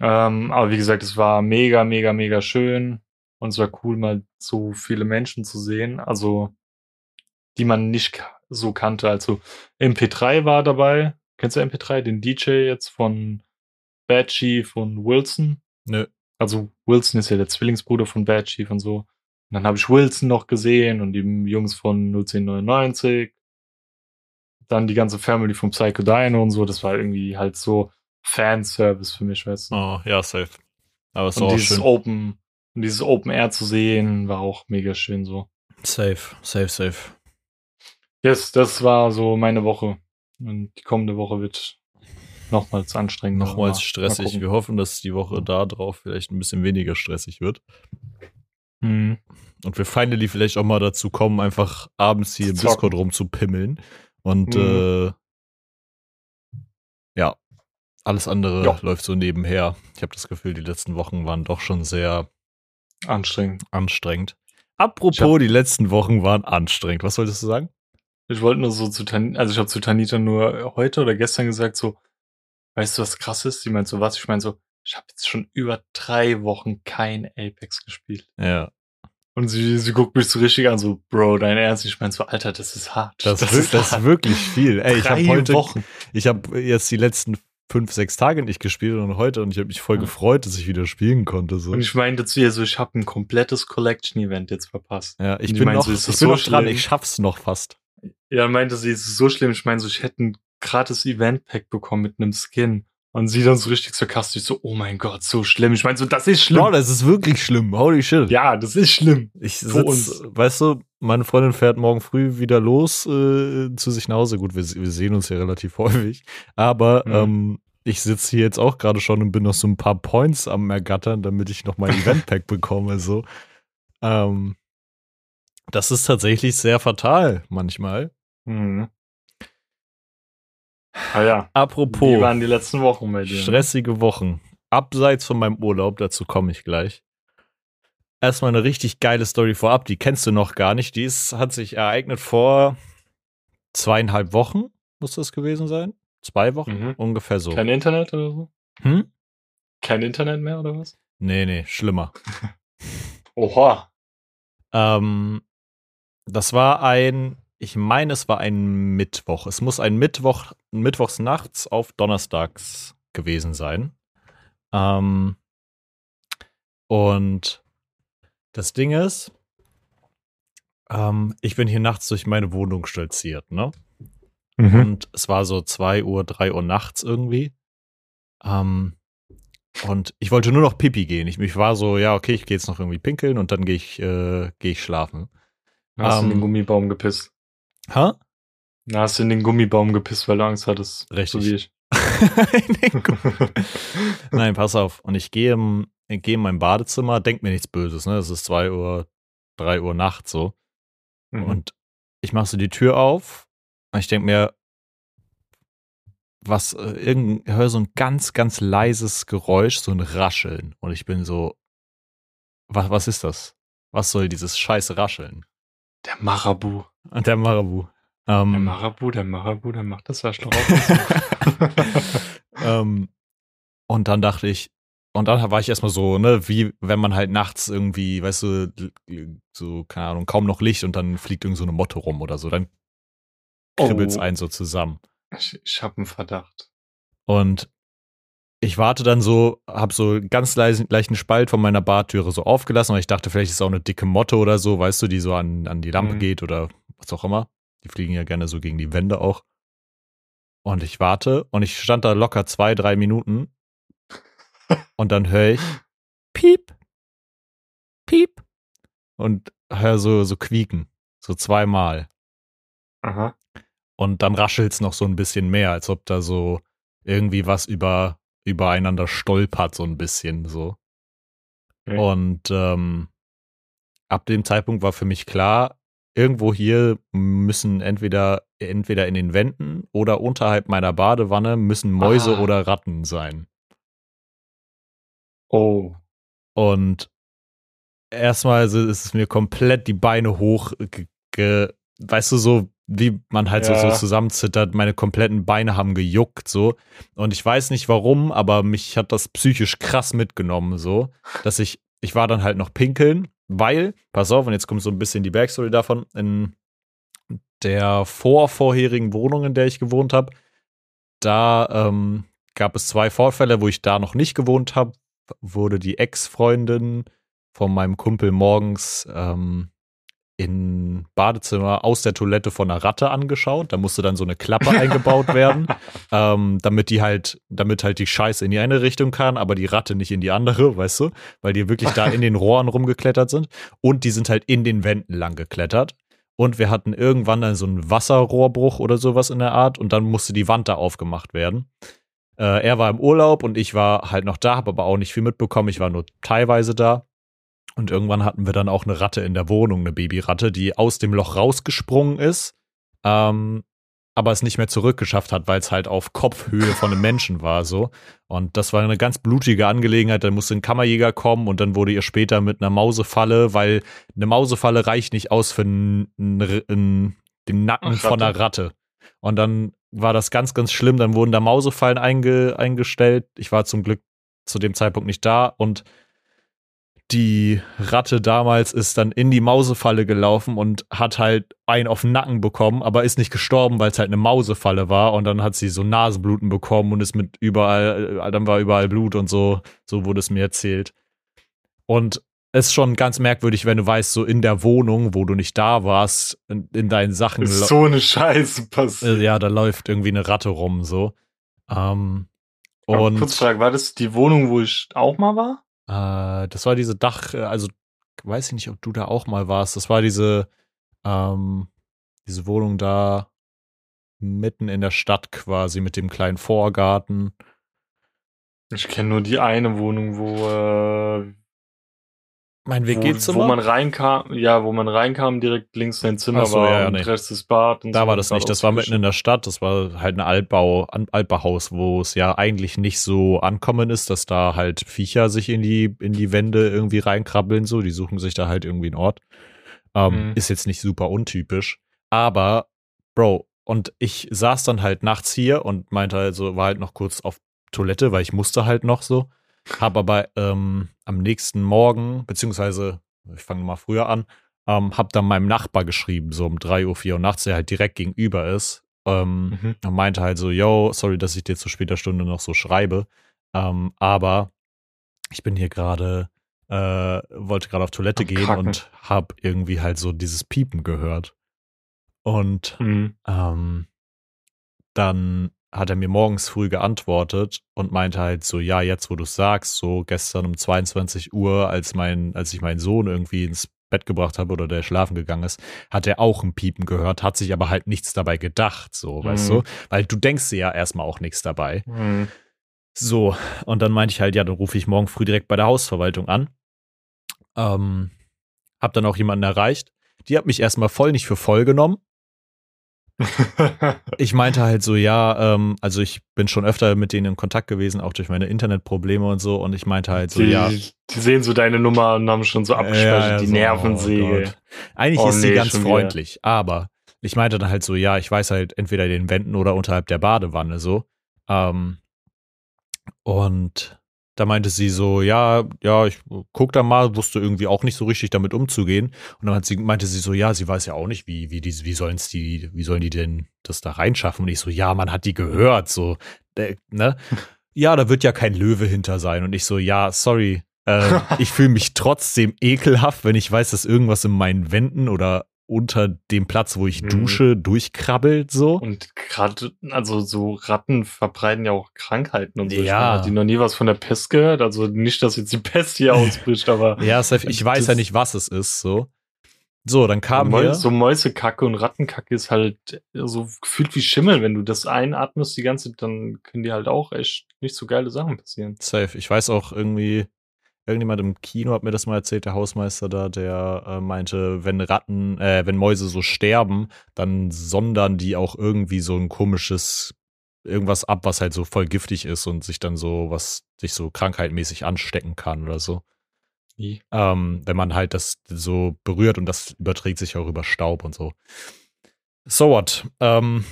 Speaker 2: Ähm, aber wie gesagt, es war mega, mega, mega schön. Und es war cool, mal so viele Menschen zu sehen. Also, die man nicht so kannte. Also, MP3 war dabei. Kennst du MP3? Den DJ jetzt von Bad Chief und Wilson?
Speaker 1: Nö.
Speaker 2: Also, Wilson ist ja der Zwillingsbruder von Bad Chief und so. Und dann habe ich Wilson noch gesehen und die Jungs von 01099. Dann die ganze Family von Psycho Dino und so. Das war irgendwie halt so Fanservice für mich, weißt du.
Speaker 1: Oh, ja, safe. Aber es ist
Speaker 2: und
Speaker 1: auch
Speaker 2: dieses
Speaker 1: schön.
Speaker 2: Open, und dieses Open Air zu sehen, war auch mega schön so.
Speaker 1: Safe, safe, safe.
Speaker 2: Yes, das war so meine Woche. Und die kommende Woche wird nochmals anstrengend.
Speaker 1: Nochmals stressig. Wir hoffen, dass die Woche da drauf vielleicht ein bisschen weniger stressig wird.
Speaker 2: Mhm.
Speaker 1: Und wir finally vielleicht auch mal dazu kommen, einfach abends hier im
Speaker 2: zocken.
Speaker 1: Discord rumzupimmeln. Und
Speaker 2: Mhm.
Speaker 1: äh, ja, alles andere
Speaker 2: Ja.
Speaker 1: läuft so nebenher. Ich habe das Gefühl, die letzten Wochen waren doch schon sehr
Speaker 2: Anstrengend.
Speaker 1: anstrengend. Apropos, die letzten Wochen waren anstrengend. Was wolltest du sagen?
Speaker 2: Ich wollte nur so zu Tanita, also ich habe zu Tanita nur heute oder gestern gesagt, so, weißt du, was krass ist? Sie meint so, was? Ich meine so, ich habe jetzt schon über drei Wochen kein Apex gespielt.
Speaker 1: Ja,
Speaker 2: Und sie, sie guckt mich so richtig an, so, Bro, dein Ernst? Ich meine so, Alter, das ist hart.
Speaker 1: das, das, ist, das ist wirklich viel. Ey, ich habe heute,
Speaker 2: Wochen.
Speaker 1: ich habe jetzt die letzten fünf, sechs Tage nicht gespielt und heute und ich habe mich voll
Speaker 2: Ja.
Speaker 1: gefreut, dass ich wieder spielen konnte. So.
Speaker 2: Und ich meinte zu ihr so, ich habe ein komplettes Collection-Event jetzt verpasst.
Speaker 1: Ja, ich bin noch,
Speaker 2: so ist
Speaker 1: ich bin
Speaker 2: so
Speaker 1: noch dran,
Speaker 2: schlimm?
Speaker 1: ich schaff's noch fast.
Speaker 2: Ja, meinte sie, es ist so schlimm. Ich meine so, ich hätte ein gratis Event-Pack bekommen mit einem Skin. Und sie dann so richtig sarkastisch so, oh mein Gott, so schlimm. Ich meine so, das ist schlimm.
Speaker 1: Bro, das ist wirklich schlimm. Holy shit.
Speaker 2: ja, das ist schlimm.
Speaker 1: Ich sitz, weißt du, meine Freundin fährt morgen früh wieder los äh, zu sich nach Hause. Gut, wir, wir sehen uns ja relativ häufig. Aber
Speaker 2: Mhm.
Speaker 1: ähm, ich sitze hier jetzt auch gerade schon und bin noch so ein paar Points am Ergattern, damit ich noch mein Event-Pack bekomme. So. Ähm, das ist tatsächlich sehr fatal manchmal.
Speaker 2: Mhm. Ah ja.
Speaker 1: Apropos.
Speaker 2: Wie waren die letzten Wochen bei dir?
Speaker 1: Stressige Wochen. Abseits von meinem Urlaub, dazu komme ich gleich. Erstmal eine richtig geile Story vorab, die kennst du noch gar nicht. Die ist, hat sich ereignet vor zweieinhalb Wochen, muss das gewesen sein. Zwei Wochen, mhm. ungefähr so.
Speaker 2: Kein Internet oder so?
Speaker 1: Hm?
Speaker 2: Kein Internet mehr oder was?
Speaker 1: Nee, nee, schlimmer.
Speaker 2: Oha.
Speaker 1: Ähm, das war ein, ich meine, es war ein Mittwoch. Es muss ein Mittwoch, mittwochs nachts auf Donnerstags gewesen sein. Ähm, und das Ding ist, ähm, ich bin hier nachts durch meine Wohnung stolziert, ne? Mhm. Und es war so 2 Uhr, 3 Uhr nachts irgendwie. Ähm, und ich wollte nur noch Pipi gehen. Ich, ich war so, ja, okay, ich gehe jetzt noch irgendwie pinkeln und dann gehe ich, äh, geh ich schlafen.
Speaker 2: Hast ähm, du in den Gummibaum gepisst?
Speaker 1: Hä?
Speaker 2: Na, hast du in den Gummibaum gepisst, weil du Angst hattest.
Speaker 1: Richtig.
Speaker 2: So wie ich.
Speaker 1: Nein, pass auf. Und ich gehe im, ich gehe in mein Badezimmer, denk mir nichts Böses, ne? Es ist 2 Uhr, 3 Uhr nachts so. Mhm. Und ich mache so die Tür auf und ich denke mir, was, äh, irgend, höre so ein ganz, ganz leises Geräusch, so ein Rascheln. Und ich bin so, was, was ist das? Was soll dieses scheiße Rascheln?
Speaker 2: Der Marabu.
Speaker 1: Der Marabu.
Speaker 2: Ähm, der Marabu, der Marabu, der macht das Arschloch auch
Speaker 1: ähm, Und dann dachte ich, und dann war ich erstmal so, ne, wie wenn man halt nachts irgendwie, weißt du, so, keine Ahnung, kaum noch Licht und dann fliegt irgend so eine Motte rum oder so, dann kribbelt's oh. einen so zusammen.
Speaker 2: Ich, ich habe einen Verdacht.
Speaker 1: Und ich warte dann so, hab so ganz leisen, leichten Spalt von meiner Bartüre so aufgelassen, weil ich dachte, vielleicht ist es auch eine dicke Motte oder so, weißt du, die so an, an die Lampe mhm. geht oder was auch immer. Die fliegen ja gerne so gegen die Wände auch. Und ich warte und ich stand da locker zwei, drei Minuten und dann höre ich Piep, Piep und höre so, so quieken, so zweimal.
Speaker 2: Aha.
Speaker 1: Und dann raschelt es noch so ein bisschen mehr, als ob da so irgendwie was über übereinander stolpert, so ein bisschen so. Okay. Und ähm, ab dem Zeitpunkt war für mich klar, irgendwo hier müssen entweder, entweder in den Wänden oder unterhalb meiner Badewanne müssen Mäuse ah. oder Ratten sein.
Speaker 2: Oh.
Speaker 1: Und erstmal ist es mir komplett die Beine hoch, weißt du, so wie man halt ja. so, so zusammenzittert. Meine kompletten Beine haben gejuckt, so. Und ich weiß nicht warum, aber mich hat das psychisch krass mitgenommen, so, dass ich, ich war dann halt noch pinkeln, weil, pass auf, und jetzt kommt so ein bisschen die Backstory davon, in der vorvorherigen Wohnung, in der ich gewohnt habe, da ähm, gab es zwei Vorfälle, wo ich da noch nicht gewohnt habe, wurde die Ex-Freundin von meinem Kumpel morgens ähm, in Badezimmer aus der Toilette von einer Ratte angeschaut. Da musste dann so eine Klappe eingebaut werden, ähm, damit die halt, damit halt die Scheiße in die eine Richtung kann, aber die Ratte nicht in die andere, weißt du? Weil die wirklich da in den Rohren rumgeklettert sind. Und die sind halt in den Wänden lang geklettert. Und wir hatten irgendwann dann so einen Wasserrohrbruch oder sowas in der Art und dann musste die Wand da aufgemacht werden. Äh, er war im Urlaub und ich war halt noch da, habe aber auch nicht viel mitbekommen. Ich war nur teilweise da. Und irgendwann hatten wir dann auch eine Ratte in der Wohnung, eine Babyratte, die aus dem Loch rausgesprungen ist, ähm, aber es nicht mehr zurückgeschafft hat, weil es halt auf Kopfhöhe von einem Menschen war so. Und das war eine ganz blutige Angelegenheit. Da musste ein Kammerjäger kommen und dann wurde ihr später mit einer Mausefalle, weil eine Mausefalle reicht nicht aus für n, n, n, den Nacken von einer Ratte. Und dann war das ganz, ganz schlimm. Dann wurden da Mausefallen einge, eingestellt. Ich war zum Glück zu dem Zeitpunkt nicht da und die Ratte damals ist dann in die Mausefalle gelaufen und hat halt einen auf den Nacken bekommen, aber ist nicht gestorben, weil es halt eine Mausefalle war und dann hat sie so Nasenbluten bekommen und ist mit überall, äh, dann war überall Blut und so, so wurde es mir erzählt. Und es ist schon ganz merkwürdig, wenn du weißt, so in der Wohnung, wo du nicht da warst, in, in deinen Sachen.
Speaker 2: Ist so eine Scheiße passiert.
Speaker 1: Äh, ja, da läuft irgendwie eine Ratte rum, so. Ähm, und
Speaker 2: kurz fragen, war das die Wohnung, wo ich auch mal war?
Speaker 1: Äh, das war diese Dach, äh, also weiß ich nicht, ob du da auch mal warst. Das war diese, ähm, diese Wohnung da mitten in der Stadt quasi mit dem kleinen Vorgarten.
Speaker 2: Ich kenne nur die eine Wohnung, wo äh,
Speaker 1: mein WG-Zimmer?
Speaker 2: Wo, wo man reinkam, ja, wo man reinkam, direkt links dein Zimmer
Speaker 1: so,
Speaker 2: war
Speaker 1: ja,
Speaker 2: und
Speaker 1: nee.
Speaker 2: rechts das Bad. Und
Speaker 1: da
Speaker 2: so
Speaker 1: war das nicht. Das war mitten in der Stadt. Das war halt ein Altbau, ein Altbauhaus, wo es ja eigentlich nicht so ankommen ist, dass da halt Viecher sich in die, in die Wände irgendwie reinkrabbeln. So, die suchen sich da halt irgendwie einen Ort. Ähm,
Speaker 2: Mhm.
Speaker 1: Ist jetzt nicht super untypisch. Aber, Bro, und ich saß dann halt nachts hier und meinte halt so, war halt noch kurz auf Toilette, weil ich musste halt noch so. Hab aber ähm, am nächsten Morgen, beziehungsweise, ich fange mal früher an, ähm, hab dann meinem Nachbar geschrieben, so um 3 Uhr, 4 Uhr nachts, der halt direkt gegenüber ist. Ähm,
Speaker 2: Mhm.
Speaker 1: und meinte halt so, yo, sorry, dass ich dir zu später Stunde noch so schreibe. Ähm, aber ich bin hier gerade, äh, wollte gerade auf Toilette
Speaker 2: Am
Speaker 1: gehen
Speaker 2: Kacken.
Speaker 1: und hab irgendwie halt so dieses Piepen gehört. Und
Speaker 2: Mhm.
Speaker 1: ähm, dann hat er mir morgens früh geantwortet und meinte halt so, ja, jetzt wo du sagst, so gestern um 22 Uhr, als mein, als ich meinen Sohn irgendwie ins Bett gebracht habe oder der schlafen gegangen ist, hat er auch ein Piepen gehört, hat sich aber halt nichts dabei gedacht, so, weißt
Speaker 2: Mhm.
Speaker 1: du? Weil du denkst dir ja erstmal auch nichts dabei.
Speaker 2: Mhm.
Speaker 1: So, und dann meinte ich halt, ja, dann rufe ich morgen früh direkt bei der Hausverwaltung an. Ähm, hab dann auch jemanden erreicht. Die hat mich erstmal voll nicht für voll genommen. Ich meinte halt so, ja, ähm, also ich bin schon öfter mit denen in Kontakt gewesen, auch durch meine Internetprobleme und so. Und ich meinte halt so,
Speaker 2: die,
Speaker 1: ja.
Speaker 2: die sehen so deine Nummer und haben schon so abgespeichert,
Speaker 1: ja,
Speaker 2: die
Speaker 1: so,
Speaker 2: Nervensäge.
Speaker 1: Gott. Eigentlich
Speaker 2: Oh
Speaker 1: ist sie
Speaker 2: nee,
Speaker 1: ganz
Speaker 2: schon wieder.
Speaker 1: freundlich, aber ich meinte dann halt so, ja, ich weiß halt entweder in den Wänden oder unterhalb der Badewanne so. Ähm, und da meinte sie so, ja, ja, ich guck da mal, wusste irgendwie auch nicht so richtig damit umzugehen. Und dann sie, meinte sie so, ja, sie weiß ja auch nicht, wie, wie die, wie sollen's die, wie sollen die denn das da reinschaffen? Und ich so, ja, man hat die gehört, so, äh, ne? Ja, da wird ja kein Löwe hinter sein. Und ich so, ja, sorry, äh, ich fühle mich trotzdem ekelhaft, wenn ich weiß, dass irgendwas in meinen Wänden oder unter dem Platz, wo ich
Speaker 2: Mhm.
Speaker 1: dusche, durchkrabbelt so.
Speaker 2: Und gerade, also so Ratten verbreiten ja auch Krankheiten und so. Ich
Speaker 1: Ja.
Speaker 2: hat die noch nie was von der Pest gehört? Also nicht, dass jetzt die Pest hier ausbricht, aber
Speaker 1: Ja, safe, ich weiß ja nicht, was es ist, so. So, dann kam
Speaker 2: Mäu
Speaker 1: hier.
Speaker 2: so Mäusekacke und Rattenkacke ist halt so gefühlt wie Schimmel. Wenn du das einatmest die ganze dann können dir halt auch echt nicht so geile Sachen passieren.
Speaker 1: Safe. Ich weiß auch irgendwie, irgendjemand im Kino hat mir das mal erzählt, der Hausmeister da, der äh, meinte, wenn Ratten, äh, wenn Mäuse so sterben, dann sondern die auch irgendwie so ein komisches irgendwas ab, was halt so voll giftig ist und sich dann so was sich so krankheitmäßig anstecken kann oder so. Ähm, wenn man halt das so berührt und das überträgt sich auch über Staub und so. So what? Ähm,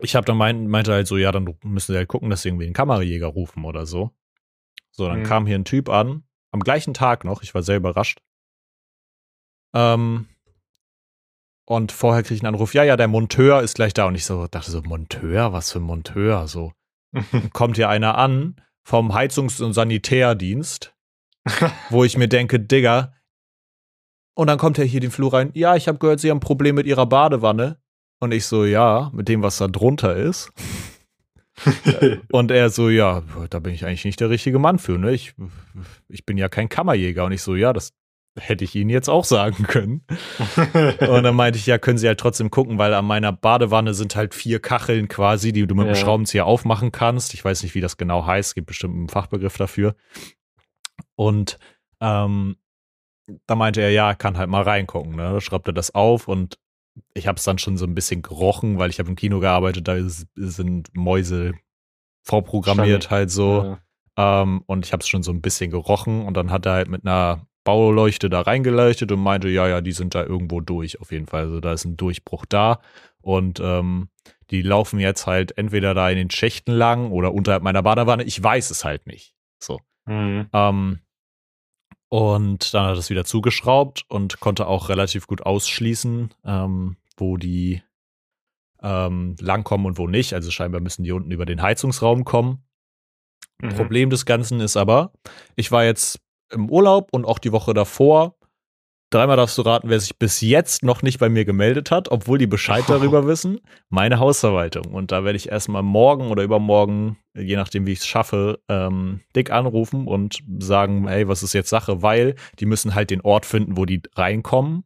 Speaker 1: ich habe dann mein, meinte halt so, ja, dann müssen sie halt gucken, dass sie irgendwie einen Kammerjäger rufen oder so. So, dann
Speaker 2: Mhm.
Speaker 1: kam hier ein Typ an, am gleichen Tag noch, ich war sehr überrascht. Ähm, und vorher krieg ich einen Anruf, ja, ja, der Monteur ist gleich da. Und ich so dachte so, Monteur, was für ein Monteur? So, kommt hier einer an vom Heizungs- und Sanitärdienst, wo ich mir denke, Digga, und dann kommt er hier den Flur rein, ja, ich habe gehört, Sie haben ein Problem mit Ihrer Badewanne. Und ich so, ja, mit dem, was da drunter ist. Und er so, ja, da bin ich eigentlich nicht der richtige Mann für, ne? Ich, ich bin ja kein Kammerjäger. Und ich so, ja, das hätte ich Ihnen jetzt auch sagen können. Und dann meinte ich, ja, können Sie halt trotzdem gucken, weil an meiner Badewanne sind halt vier Kacheln quasi, die du mit dem
Speaker 2: Ja.
Speaker 1: Schraubenzieher aufmachen kannst. Ich weiß nicht, wie das genau heißt, gibt bestimmt einen Fachbegriff dafür. Und ähm, da meinte er, ja, kann halt mal reingucken. Ne? Da schraubt er das auf und ich habe es dann schon so ein bisschen gerochen, weil ich habe im Kino gearbeitet, da sind Mäuse vorprogrammiert
Speaker 2: Stand-
Speaker 1: halt so.
Speaker 2: Ja.
Speaker 1: Ähm, und ich habe es schon so ein bisschen gerochen und dann hat er halt mit einer Bauleuchte da reingeleuchtet und meinte, ja, ja, die sind da irgendwo durch auf jeden Fall. Also da ist ein Durchbruch da und ähm, die laufen jetzt halt entweder da in den Schächten lang oder unterhalb meiner Badewanne. Ich weiß es halt nicht. So.
Speaker 2: Mhm.
Speaker 1: Ähm, und dann hat er es wieder zugeschraubt und konnte auch relativ gut ausschließen, ähm, wo die ähm, langkommen und wo nicht. Also scheinbar müssen die unten über den Heizungsraum kommen.
Speaker 2: Mhm.
Speaker 1: Problem des Ganzen ist aber, ich war jetzt im Urlaub und auch die Woche davor. Dreimal darfst du raten, wer sich bis jetzt noch nicht bei mir gemeldet hat, obwohl die Bescheid darüber wissen. Meine Hausverwaltung. Und da werde ich erstmal morgen oder übermorgen, je nachdem wie ich es schaffe, ähm, dick anrufen und sagen, hey, was ist jetzt Sache? Weil die müssen halt den Ort finden, wo die reinkommen.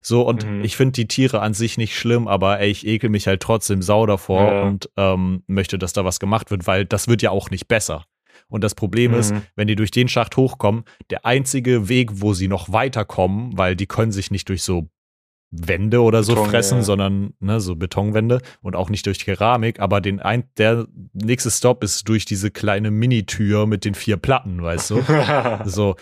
Speaker 1: So, und
Speaker 2: Mhm.
Speaker 1: ich finde die Tiere an sich nicht schlimm, aber ey, ich ekel mich halt trotzdem sau davor
Speaker 2: Ja.
Speaker 1: und ähm, möchte, dass da was gemacht wird, weil das wird ja auch nicht besser. Und das Problem mhm. ist, wenn die durch den Schacht hochkommen, der einzige Weg, wo sie noch weiterkommen, weil die können sich nicht durch so Wände oder so Beton, fressen, ja. sondern ne, so Betonwände und auch nicht durch Keramik, aber den ein, der nächste Stop ist durch diese kleine Minitür mit den vier Platten, weißt du? so,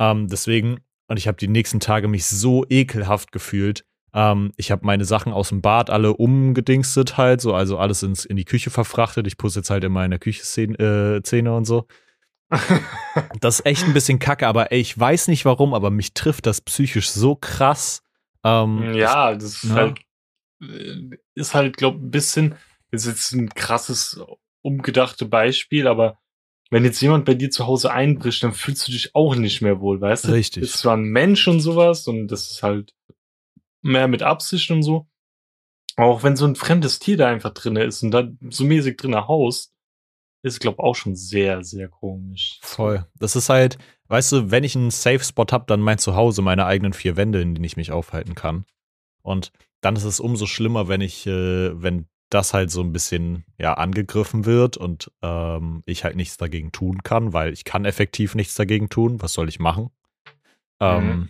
Speaker 1: ähm, deswegen, und ich habe die nächsten Tage mich so ekelhaft gefühlt. Ähm, ich habe meine Sachen aus dem Bad alle umgedingstet halt, so, also alles ins, in die Küche verfrachtet. Ich putze jetzt halt immer in der Küche Zähne, äh, Zähne und so. das ist echt ein bisschen kacke, aber ey, ich weiß nicht warum, aber mich trifft das psychisch so krass
Speaker 2: ähm, ja, das ist ja. halt, äh, ist halt, glaube ein bisschen, ist jetzt ein krasses, umgedachte Beispiel, aber wenn jetzt jemand bei dir zu Hause einbricht, dann fühlst du dich auch nicht mehr wohl, weißt du?
Speaker 1: Richtig.
Speaker 2: Ist zwar ein Mensch und sowas und das ist halt mehr mit Absicht und so. Auch wenn so ein fremdes Tier da einfach drin ist und da so mäßig drin haust, ist, glaube auch schon sehr, sehr komisch.
Speaker 1: Voll. Das ist halt, weißt du, wenn ich einen Safe Spot habe, dann mein Zuhause, meine eigenen vier Wände, in denen ich mich aufhalten kann. Und dann ist es umso schlimmer, wenn ich, äh, wenn das halt so ein bisschen ja angegriffen wird und ähm, ich halt nichts dagegen tun kann, weil ich kann effektiv nichts dagegen tun. Was soll ich machen? Mhm. Ähm,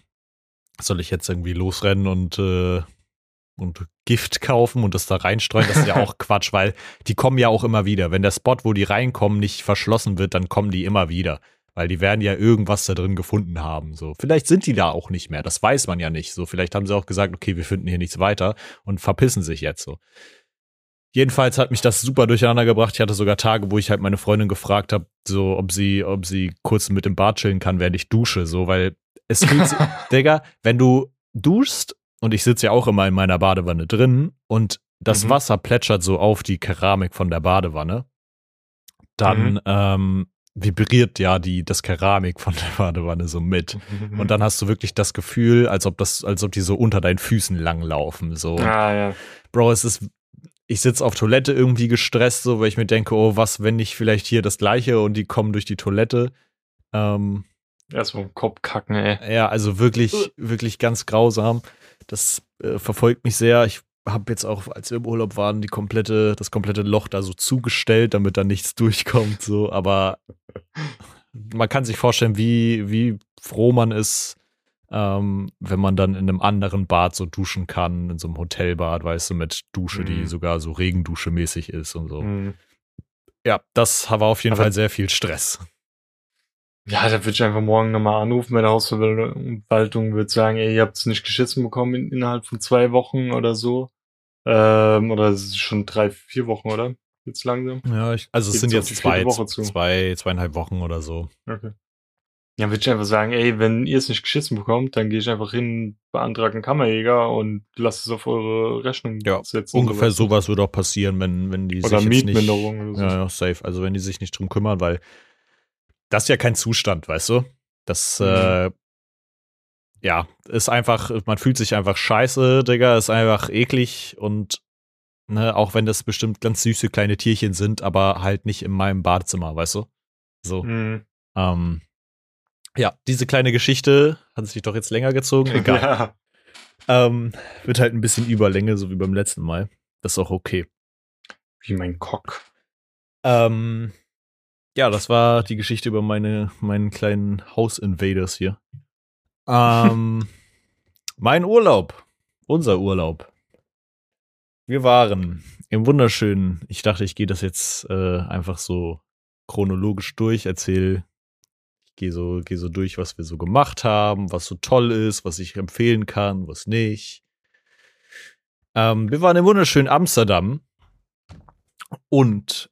Speaker 1: soll ich jetzt irgendwie losrennen und äh, und Gift kaufen und das da reinstreuen, das ist ja auch Quatsch, weil die kommen ja auch immer wieder. Wenn der Spot, wo die reinkommen, nicht verschlossen wird, dann kommen die immer wieder. Weil die werden ja irgendwas da drin gefunden haben. So, vielleicht sind die da auch nicht mehr. Das weiß man ja nicht. So, vielleicht haben sie auch gesagt, okay, wir finden hier nichts weiter und verpissen sich jetzt so. Jedenfalls hat mich das super durcheinander gebracht. Ich hatte sogar Tage, wo ich halt meine Freundin gefragt habe, so, ob sie, ob sie kurz mit dem Bad chillen kann, während ich dusche, so, weil es fühlt sich, Digga, wenn du duschst und ich sitze ja auch immer in meiner Badewanne drin und das mhm. Wasser plätschert so auf die Keramik von der Badewanne, dann mhm. ähm, vibriert ja die, das Keramik von der Badewanne so mit. Und dann hast du wirklich das Gefühl, als ob das, als ob die so unter deinen Füßen langlaufen. So.
Speaker 2: Ah, ja.
Speaker 1: Bro, es ist, ich sitze auf Toilette irgendwie gestresst, so, weil ich mir denke, oh, was, wenn nicht vielleicht hier das Gleiche und die kommen durch die Toilette. Ähm,
Speaker 2: Erstmal im Kopf kacken, ey.
Speaker 1: Ja, also wirklich, wirklich ganz grausam. Das äh, verfolgt mich sehr. Ich habe jetzt auch, als wir im Urlaub waren, die komplette, das komplette Loch da so zugestellt, damit da nichts durchkommt. So, aber man kann sich vorstellen, wie, wie froh man ist, ähm, wenn man dann in einem anderen Bad so duschen kann, in so einem Hotelbad, weißt du, mit Dusche, mhm. die sogar so Regendusche mäßig ist und so. Mhm. Ja, das war auf jeden aber Fall sehr viel Stress.
Speaker 2: Ja, da würde ich einfach morgen nochmal anrufen bei der Hausverwaltung, würde sagen, ey, ihr habt es nicht geschissen bekommen in, innerhalb von zwei Wochen oder so. Ähm, oder es ist schon drei, vier Wochen, oder? Jetzt langsam.
Speaker 1: Ja, ich, also es sind jetzt zwei, zwei, zweieinhalb Wochen oder so. Okay.
Speaker 2: Ja, würde ich einfach sagen, ey, wenn ihr es nicht geschissen bekommt, dann gehe ich einfach hin, beantrage einen Kammerjäger und lasst es auf eure Rechnung
Speaker 1: ja, setzen. Ungefähr sowas würde auch passieren, wenn, wenn die
Speaker 2: oder sich jetzt nicht, oder
Speaker 1: so. Ja, ja, safe. Also wenn die sich nicht drum kümmern, weil das ist ja kein Zustand, weißt du? Das, mhm. äh, ja, ist einfach, man fühlt sich einfach scheiße, Digga, ist einfach eklig und ne, auch wenn das bestimmt ganz süße kleine Tierchen sind, aber halt nicht in meinem Badezimmer, weißt du? So. Mhm. Ähm, ja, diese kleine Geschichte hat sich doch jetzt länger gezogen. Egal. Ja. Ähm, wird halt ein bisschen Überlänge, so wie beim letzten Mal. Das ist auch okay.
Speaker 2: Wie mein Cock.
Speaker 1: Ähm, ja, das war die Geschichte über meine, meinen kleinen House Invaders hier. Ähm, mein Urlaub. Unser Urlaub. Wir waren im wunderschönen, ich dachte, ich gehe das jetzt äh, einfach so chronologisch durch, erzähl, ich gehe so, geh so durch, was wir so gemacht haben, was so toll ist, was ich empfehlen kann, was nicht. Ähm, wir waren im wunderschönen Amsterdam und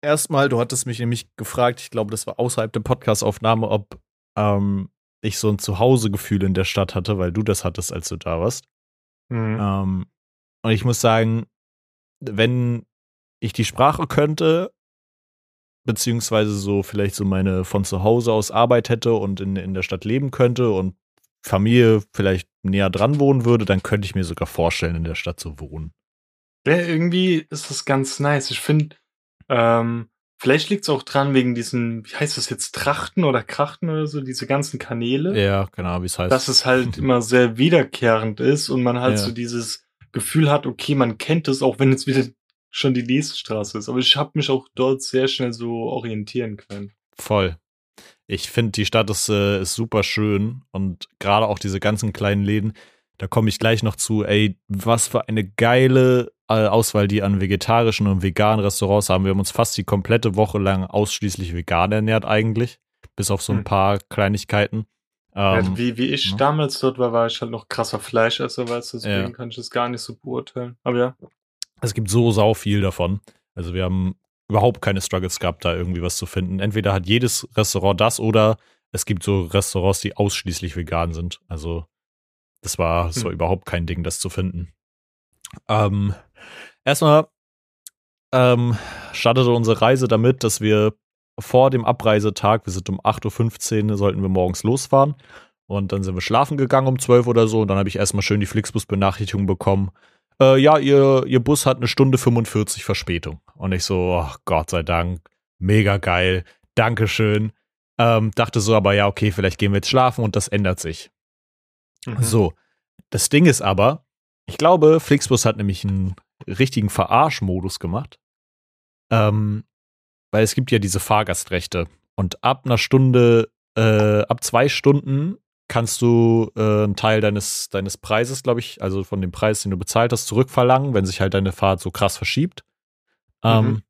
Speaker 1: erstmal, du hattest mich nämlich gefragt, ich glaube, das war außerhalb der Podcastaufnahme, ob ähm, ich so ein Zuhausegefühl in der Stadt hatte, weil du das hattest, als du da warst. Mhm. Ähm, und ich muss sagen, wenn ich die Sprache könnte, beziehungsweise so vielleicht so meine von zu Hause aus Arbeit hätte und in, in der Stadt leben könnte und Familie vielleicht näher dran wohnen würde, dann könnte ich mir sogar vorstellen, in der Stadt zu wohnen.
Speaker 2: Ja, irgendwie ist das ganz nice. Ich finde, ähm, vielleicht liegt es auch dran wegen diesen, wie heißt das jetzt, Trachten oder Krachten oder so, diese ganzen Kanäle.
Speaker 1: Ja, genau, wie es heißt.
Speaker 2: Dass es halt immer sehr wiederkehrend ist und man halt ja. so dieses Gefühl hat, okay, man kennt es, auch wenn es wieder schon die nächste Straße ist. Aber ich habe mich auch dort sehr schnell so orientieren können.
Speaker 1: Voll. Ich finde, die Stadt ist, äh, ist super schön und gerade auch diese ganzen kleinen Läden, da komme ich gleich noch zu, ey, was für eine geile äh, Auswahl die an vegetarischen und veganen Restaurants haben. Wir haben uns fast die komplette Woche lang ausschließlich vegan ernährt eigentlich, bis auf so ein hm. paar Kleinigkeiten.
Speaker 2: Ähm, ja, wie, wie ich. Ne? damals dort war, war ich halt noch krasser Fleischesser, weißt du, deswegen ja. kann ich das gar nicht so beurteilen. Aber ja.
Speaker 1: Es gibt so sau viel davon. Also wir haben überhaupt keine Struggles gehabt, da irgendwie was zu finden. Entweder hat jedes Restaurant das oder es gibt so Restaurants, die ausschließlich vegan sind. Also das war, das war hm. überhaupt kein Ding, das zu finden. Ähm, erstmal ähm, startete unsere Reise damit, dass wir vor dem Abreisetag, wir sind um 8.15 Uhr, sollten wir morgens losfahren. Und dann sind wir schlafen gegangen um 12 oder so. Und dann habe ich erstmal schön die Flixbus-Benachrichtigung bekommen. Äh, ja, ihr, ihr Bus hat eine Stunde 45 Verspätung. Und ich so, oh, Gott sei Dank, mega geil, Dankeschön. Ähm, dachte so, aber ja, okay, vielleicht gehen wir jetzt schlafen und das ändert sich. Mhm. So, das Ding ist aber, ich glaube, Flixbus hat nämlich einen richtigen Verarschmodus gemacht. Ähm, weil es gibt ja diese Fahrgastrechte. Und ab einer Stunde, äh, ab zwei Stunden kannst du äh, einen Teil deines, deines Preises, glaube ich, also von dem Preis, den du bezahlt hast, zurückverlangen, wenn sich halt deine Fahrt so krass verschiebt. Ähm, mhm.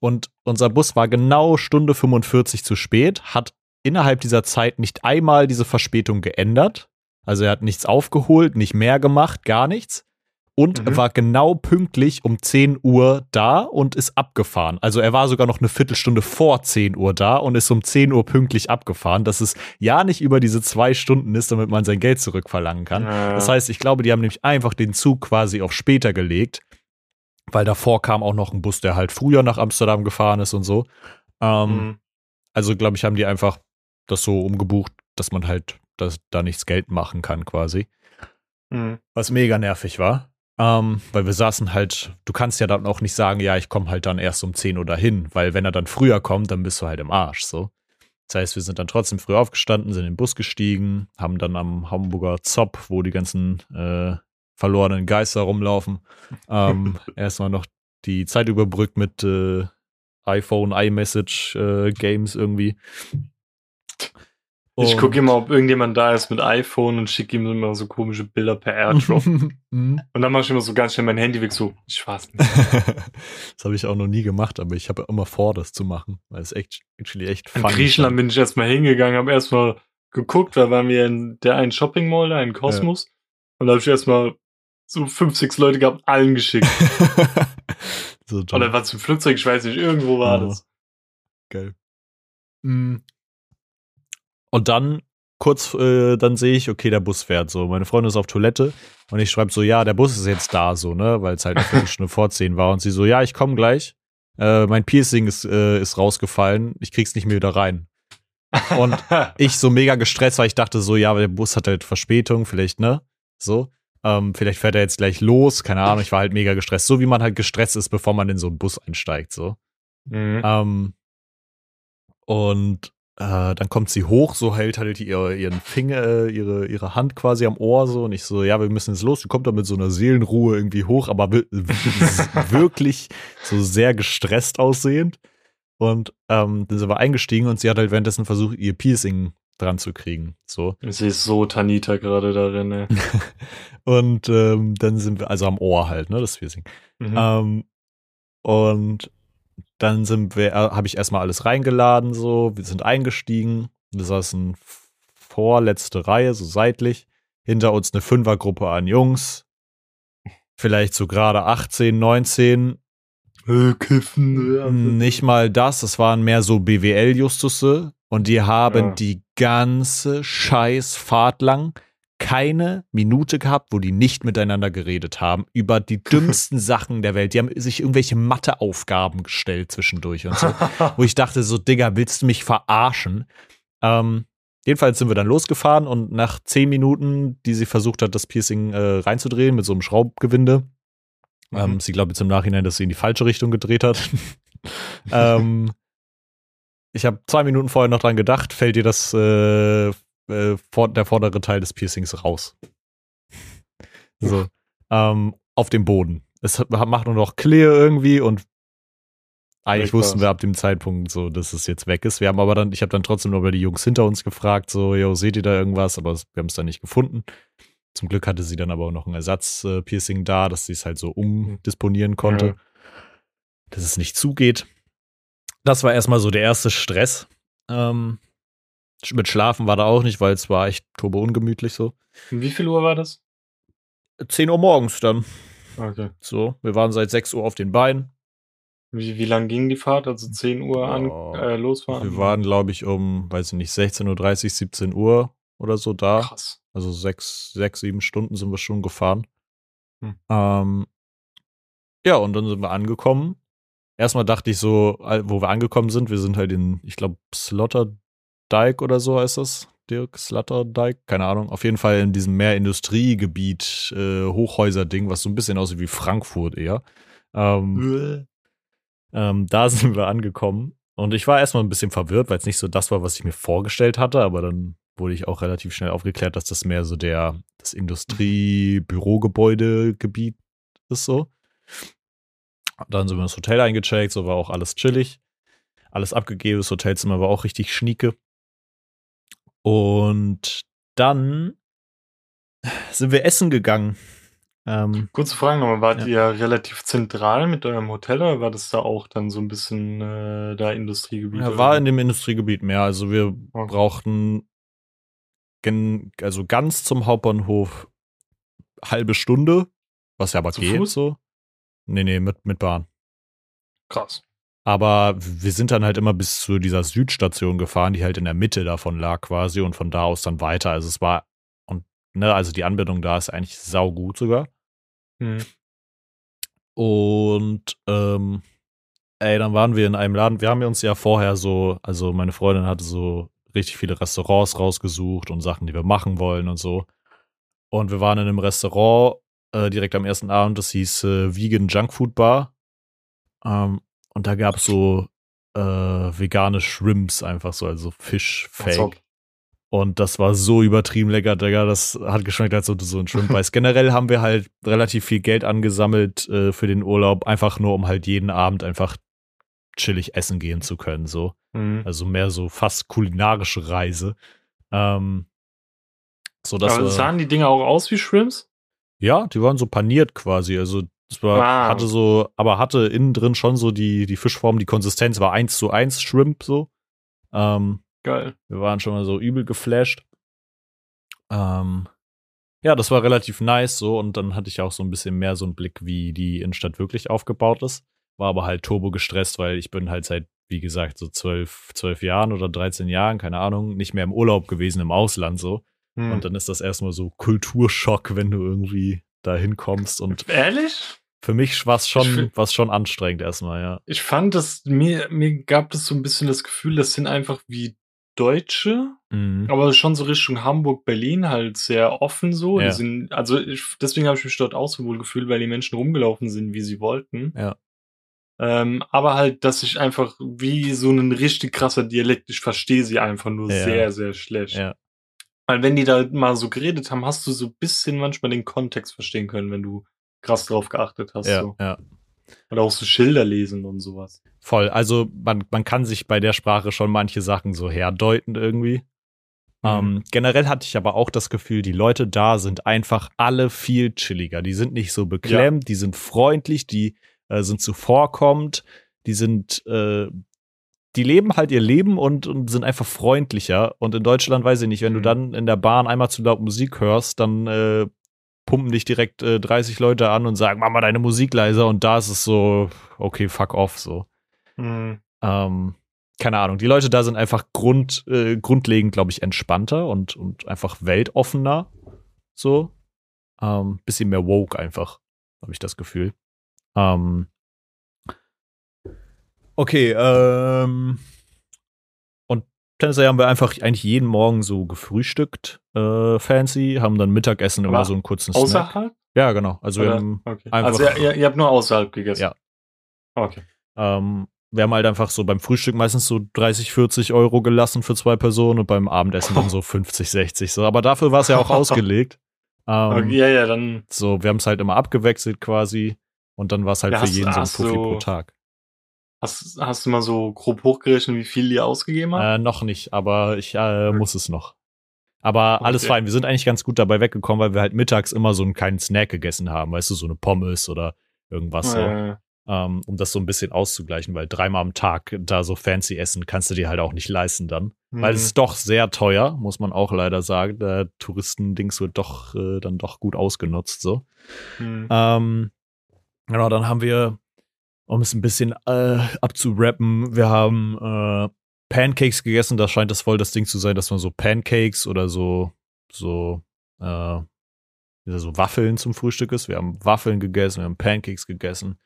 Speaker 1: und unser Bus war genau Stunde 45 zu spät, hat innerhalb dieser Zeit nicht einmal diese Verspätung geändert. Also er hat nichts aufgeholt, nicht mehr gemacht, gar nichts und mhm. war genau pünktlich um 10 Uhr da und ist abgefahren. Also er war sogar noch eine Viertelstunde vor 10 Uhr da und ist um 10 Uhr pünktlich abgefahren, dass es ja nicht über diese zwei Stunden ist, damit man sein Geld zurückverlangen kann. Ja. Das heißt, ich glaube, die haben nämlich einfach den Zug quasi auf später gelegt, weil davor kam auch noch ein Bus, der halt früher nach Amsterdam gefahren ist und so. Ähm, mhm. Also glaube ich, haben die einfach das so umgebucht, dass man halt das, da nichts Geld machen kann quasi. Mhm. Was mega nervig war. Ähm, weil wir saßen halt, du kannst ja dann auch nicht sagen, ja, ich komme halt dann erst um 10 Uhr dahin, weil wenn er dann früher kommt, dann bist du halt im Arsch, so. Das heißt, wir sind dann trotzdem früh aufgestanden, sind in den Bus gestiegen, haben dann am Hamburger Zopp, wo die ganzen äh, verlorenen Geister rumlaufen, ähm, erstmal noch die Zeit überbrückt mit äh, iPhone, iMessage, äh, Games irgendwie.
Speaker 2: Ich gucke immer, ob irgendjemand da ist mit iPhone und schicke ihm immer so komische Bilder per AirDrop. Mhm. und dann mache ich immer so ganz schnell mein Handy weg, so, ich weiß nicht.
Speaker 1: das habe ich auch noch nie gemacht, aber ich habe immer vor, das zu machen, weil es echt, actually echt
Speaker 2: In Griechenland bin ich erstmal hingegangen, habe erstmal geguckt, da waren wir in der einen Shopping Mall, da in Kosmos. Ja. Und da habe ich erstmal so fünf, sechs Leute gehabt, allen geschickt. so Oder war zum Flugzeug, ich weiß nicht, irgendwo war oh. das.
Speaker 1: Geil. Mhm. Und dann kurz, äh, dann sehe ich, okay, der Bus fährt so. Meine Freundin ist auf Toilette und ich schreibe so, ja, der Bus ist jetzt da, so, ne, weil es halt eine Viertelstunde vor zehn war. Und sie so, ja, ich komme gleich. Äh, mein Piercing ist, äh, ist rausgefallen, ich krieg's nicht mehr wieder rein. Und ich so mega gestresst, weil ich dachte so, ja, der Bus hat halt Verspätung, vielleicht, ne? So. Ähm, vielleicht fährt er jetzt gleich los, keine Ahnung, ich war halt mega gestresst. So wie man halt gestresst ist, bevor man in so einen Bus einsteigt, so. Mhm. Ähm, und äh, dann kommt sie hoch, so hält halt ihre, ihren Finger, äh, ihre, ihre Hand quasi am Ohr so und ich so, ja, wir müssen jetzt los. Sie kommt dann mit so einer Seelenruhe irgendwie hoch, aber wirklich so sehr gestresst aussehend. Und ähm, dann sind wir eingestiegen und sie hat halt währenddessen versucht, ihr Piercing dran zu kriegen. So.
Speaker 2: Sie ist so Tanita gerade darin, ne?
Speaker 1: und ähm, dann sind wir, also am Ohr halt, ne, das Piercing. Mhm. Ähm, und dann sind wir, äh, habe ich erstmal alles reingeladen, so, wir sind eingestiegen. Wir saßen vorletzte Reihe, so seitlich. Hinter uns eine Fünfergruppe an Jungs. Vielleicht so gerade 18, 19. Äh, kiffen. Nicht mal das, es waren mehr so BWL-Justusse. Und die haben ja. die ganze scheiß Fahrt lang keine Minute gehabt, wo die nicht miteinander geredet haben über die dümmsten Sachen der Welt. Die haben sich irgendwelche Matheaufgaben gestellt zwischendurch und so, wo ich dachte so, Digga, willst du mich verarschen? Ähm, jedenfalls sind wir dann losgefahren und nach zehn Minuten, die sie versucht hat, das Piercing äh, reinzudrehen mit so einem Schraubgewinde, mhm. ähm, sie glaubt jetzt im Nachhinein, dass sie in die falsche Richtung gedreht hat. ähm, ich habe zwei Minuten vorher noch dran gedacht, fällt dir das äh, äh, vor, der vordere Teil des Piercings raus. so. Ähm, auf dem Boden. Es macht nur noch clear irgendwie und eigentlich wussten wir ab dem Zeitpunkt so, dass es jetzt weg ist. Wir haben aber dann, ich habe dann trotzdem noch bei die Jungs hinter uns gefragt, so, yo, seht ihr da irgendwas? Aber wir haben es dann nicht gefunden. Zum Glück hatte sie dann aber auch noch ein Ersatz-Piercing da, dass sie es halt so umdisponieren konnte, ja. dass es nicht zugeht. Das war erstmal so der erste Stress. Ähm, mit Schlafen war da auch nicht, weil es war echt turbo ungemütlich so.
Speaker 2: Wie viel Uhr war das?
Speaker 1: 10 Uhr morgens dann.
Speaker 2: Okay.
Speaker 1: So, wir waren seit 6 Uhr auf den Beinen.
Speaker 2: Wie, wie lang ging die Fahrt? Also 10 Uhr an, äh, losfahren?
Speaker 1: Wir waren, glaube ich, um, weiß ich nicht, 16.30 Uhr, 17 Uhr oder so da.
Speaker 2: Krass.
Speaker 1: Also sechs, sechs, sieben Stunden sind wir schon gefahren.
Speaker 2: Hm.
Speaker 1: Ähm, ja, und dann sind wir angekommen. Erstmal dachte ich so, wo wir angekommen sind, wir sind halt in, ich glaube, Sloterdijk oder so heißt das. Dirk Sloterdijk, keine Ahnung. Auf jeden Fall in diesem mehr Industriegebiet, äh, Hochhäuser-Ding, was so ein bisschen aussieht wie Frankfurt eher. Ähm, ähm, da sind wir angekommen. Und ich war erstmal ein bisschen verwirrt, weil es nicht so das war, was ich mir vorgestellt hatte, aber dann wurde ich auch relativ schnell aufgeklärt, dass das mehr so der, das Industrie-Bürogebäudegebiet ist so. Dann sind wir ins Hotel eingecheckt, so war auch alles chillig. Alles abgegeben, das Hotelzimmer war auch richtig schnieke. Und dann sind wir essen gegangen.
Speaker 2: Ähm, Kurze Frage nochmal, wart ja. ihr relativ zentral mit eurem Hotel oder war das da auch dann so ein bisschen äh, da Industriegebiet?
Speaker 1: Ja, war in dem Industriegebiet mehr. Also wir okay. brauchten also ganz zum Hauptbahnhof halbe Stunde, was ja aber Zu geht Fuß? so. Nee, nee, mit, mit Bahn.
Speaker 2: Krass.
Speaker 1: Aber wir sind dann halt immer bis zu dieser Südstation gefahren, die halt in der Mitte davon lag quasi und von da aus dann weiter. Also es war, und ne, also die Anbindung da ist eigentlich saugut sogar.
Speaker 2: Hm.
Speaker 1: Und ähm, ey, dann waren wir in einem Laden. Wir haben uns ja vorher so, also meine Freundin hatte so richtig viele Restaurants rausgesucht und Sachen, die wir machen wollen und so. Und wir waren in einem Restaurant äh, direkt am ersten Abend, das hieß äh, Vegan Junkfood Bar. Ähm, und da gab es so äh, vegane Shrimps einfach so, also Fischfake. Und das war so übertrieben lecker, Digga. Das hat geschmeckt, als ob du so ein Shrimp weißt. Generell haben wir halt relativ viel Geld angesammelt äh, für den Urlaub, einfach nur um halt jeden Abend einfach chillig essen gehen zu können, so.
Speaker 2: Mhm.
Speaker 1: Also mehr so fast kulinarische Reise. Ähm,
Speaker 2: so dass Aber sahen die Dinger auch aus wie Shrimps?
Speaker 1: Ja, die waren so paniert quasi. Also es war, ah. hatte so, aber hatte innen drin schon so die, die Fischform, die Konsistenz war eins zu eins Shrimp so. Ähm,
Speaker 2: Geil.
Speaker 1: Wir waren schon mal so übel geflasht. Ähm, ja, das war relativ nice so und dann hatte ich auch so ein bisschen mehr so einen Blick, wie die Innenstadt wirklich aufgebaut ist war aber halt turbo gestresst, weil ich bin halt seit, wie gesagt, so zwölf, zwölf Jahren oder 13 Jahren, keine Ahnung, nicht mehr im Urlaub gewesen, im Ausland so. Hm. Und dann ist das erstmal so Kulturschock, wenn du irgendwie da hinkommst und.
Speaker 2: Ehrlich?
Speaker 1: Für mich war es schon, war's schon anstrengend erstmal, ja.
Speaker 2: Ich fand das, mir, mir gab das so ein bisschen das Gefühl, das sind einfach wie Deutsche, mhm. aber schon so Richtung Hamburg, Berlin halt sehr offen so. Ja. Sind, also ich, deswegen habe ich mich dort auch so wohl gefühlt, weil die Menschen rumgelaufen sind, wie sie wollten.
Speaker 1: Ja.
Speaker 2: Ähm, aber halt, dass ich einfach wie so ein richtig krasser Dialekt, ich verstehe sie einfach nur ja. sehr, sehr schlecht.
Speaker 1: Ja.
Speaker 2: Weil wenn die da mal so geredet haben, hast du so ein bisschen manchmal den Kontext verstehen können, wenn du krass drauf geachtet hast.
Speaker 1: Ja,
Speaker 2: so.
Speaker 1: ja.
Speaker 2: Oder auch so Schilder lesen und sowas.
Speaker 1: Voll. Also man, man kann sich bei der Sprache schon manche Sachen so herdeuten irgendwie. Mhm. Ähm, generell hatte ich aber auch das Gefühl, die Leute da sind einfach alle viel chilliger. Die sind nicht so beklemmt, ja. die sind freundlich, die äh, sind zuvorkommend, die sind, äh, die leben halt ihr Leben und, und sind einfach freundlicher. Und in Deutschland weiß ich nicht, wenn mhm. du dann in der Bahn einmal zu laut Musik hörst, dann äh, pumpen dich direkt äh, 30 Leute an und sagen, mach mal deine Musik leiser. Und da ist es so, okay, fuck off, so.
Speaker 2: Mhm.
Speaker 1: Ähm, keine Ahnung. Die Leute da sind einfach grund, äh, grundlegend, glaube ich, entspannter und, und einfach weltoffener. So. Ähm, bisschen mehr woke einfach, habe ich das Gefühl. Ähm, okay, ähm, tendenziell haben wir einfach eigentlich jeden Morgen so gefrühstückt, äh, fancy, haben dann Mittagessen Aber immer so einen kurzen
Speaker 2: Snack. Außerhalb?
Speaker 1: Ja, genau. Also,
Speaker 2: Oder?
Speaker 1: wir haben
Speaker 2: okay. also ihr, ihr, habt nur außerhalb gegessen?
Speaker 1: Ja.
Speaker 2: Okay.
Speaker 1: Ähm, wir haben halt einfach so beim Frühstück meistens so 30, 40 Euro gelassen für zwei Personen und beim Abendessen dann so 50, 60. So. Aber dafür war es ja auch ausgelegt.
Speaker 2: Ähm, okay, ja, ja, dann.
Speaker 1: So, wir haben es halt immer abgewechselt quasi. Und dann war es halt ja, für jeden so ein Fuffi pro Tag.
Speaker 2: Hast, hast du mal so grob hochgerechnet, wie viel ihr ausgegeben habt?
Speaker 1: Äh, noch nicht, aber ich äh, muss es noch. Aber okay. alles fein. Wir sind eigentlich ganz gut dabei weggekommen, weil wir halt mittags immer so einen kleinen Snack gegessen haben. Weißt du, so eine Pommes oder irgendwas so. Äh. Um, um das so ein bisschen auszugleichen, weil dreimal am Tag da so fancy essen kannst du dir halt auch nicht leisten dann. Mhm. Weil es ist doch sehr teuer, muss man auch leider sagen. Der Touristendings wird doch äh, dann doch gut ausgenutzt so. Mhm. Ähm, genau, dann haben wir, um es ein bisschen äh, abzurappen, wir haben äh, Pancakes gegessen. Da scheint das voll das Ding zu sein, dass man so Pancakes oder so, so, äh, so Waffeln zum Frühstück ist. Wir haben Waffeln gegessen, wir haben Pancakes gegessen.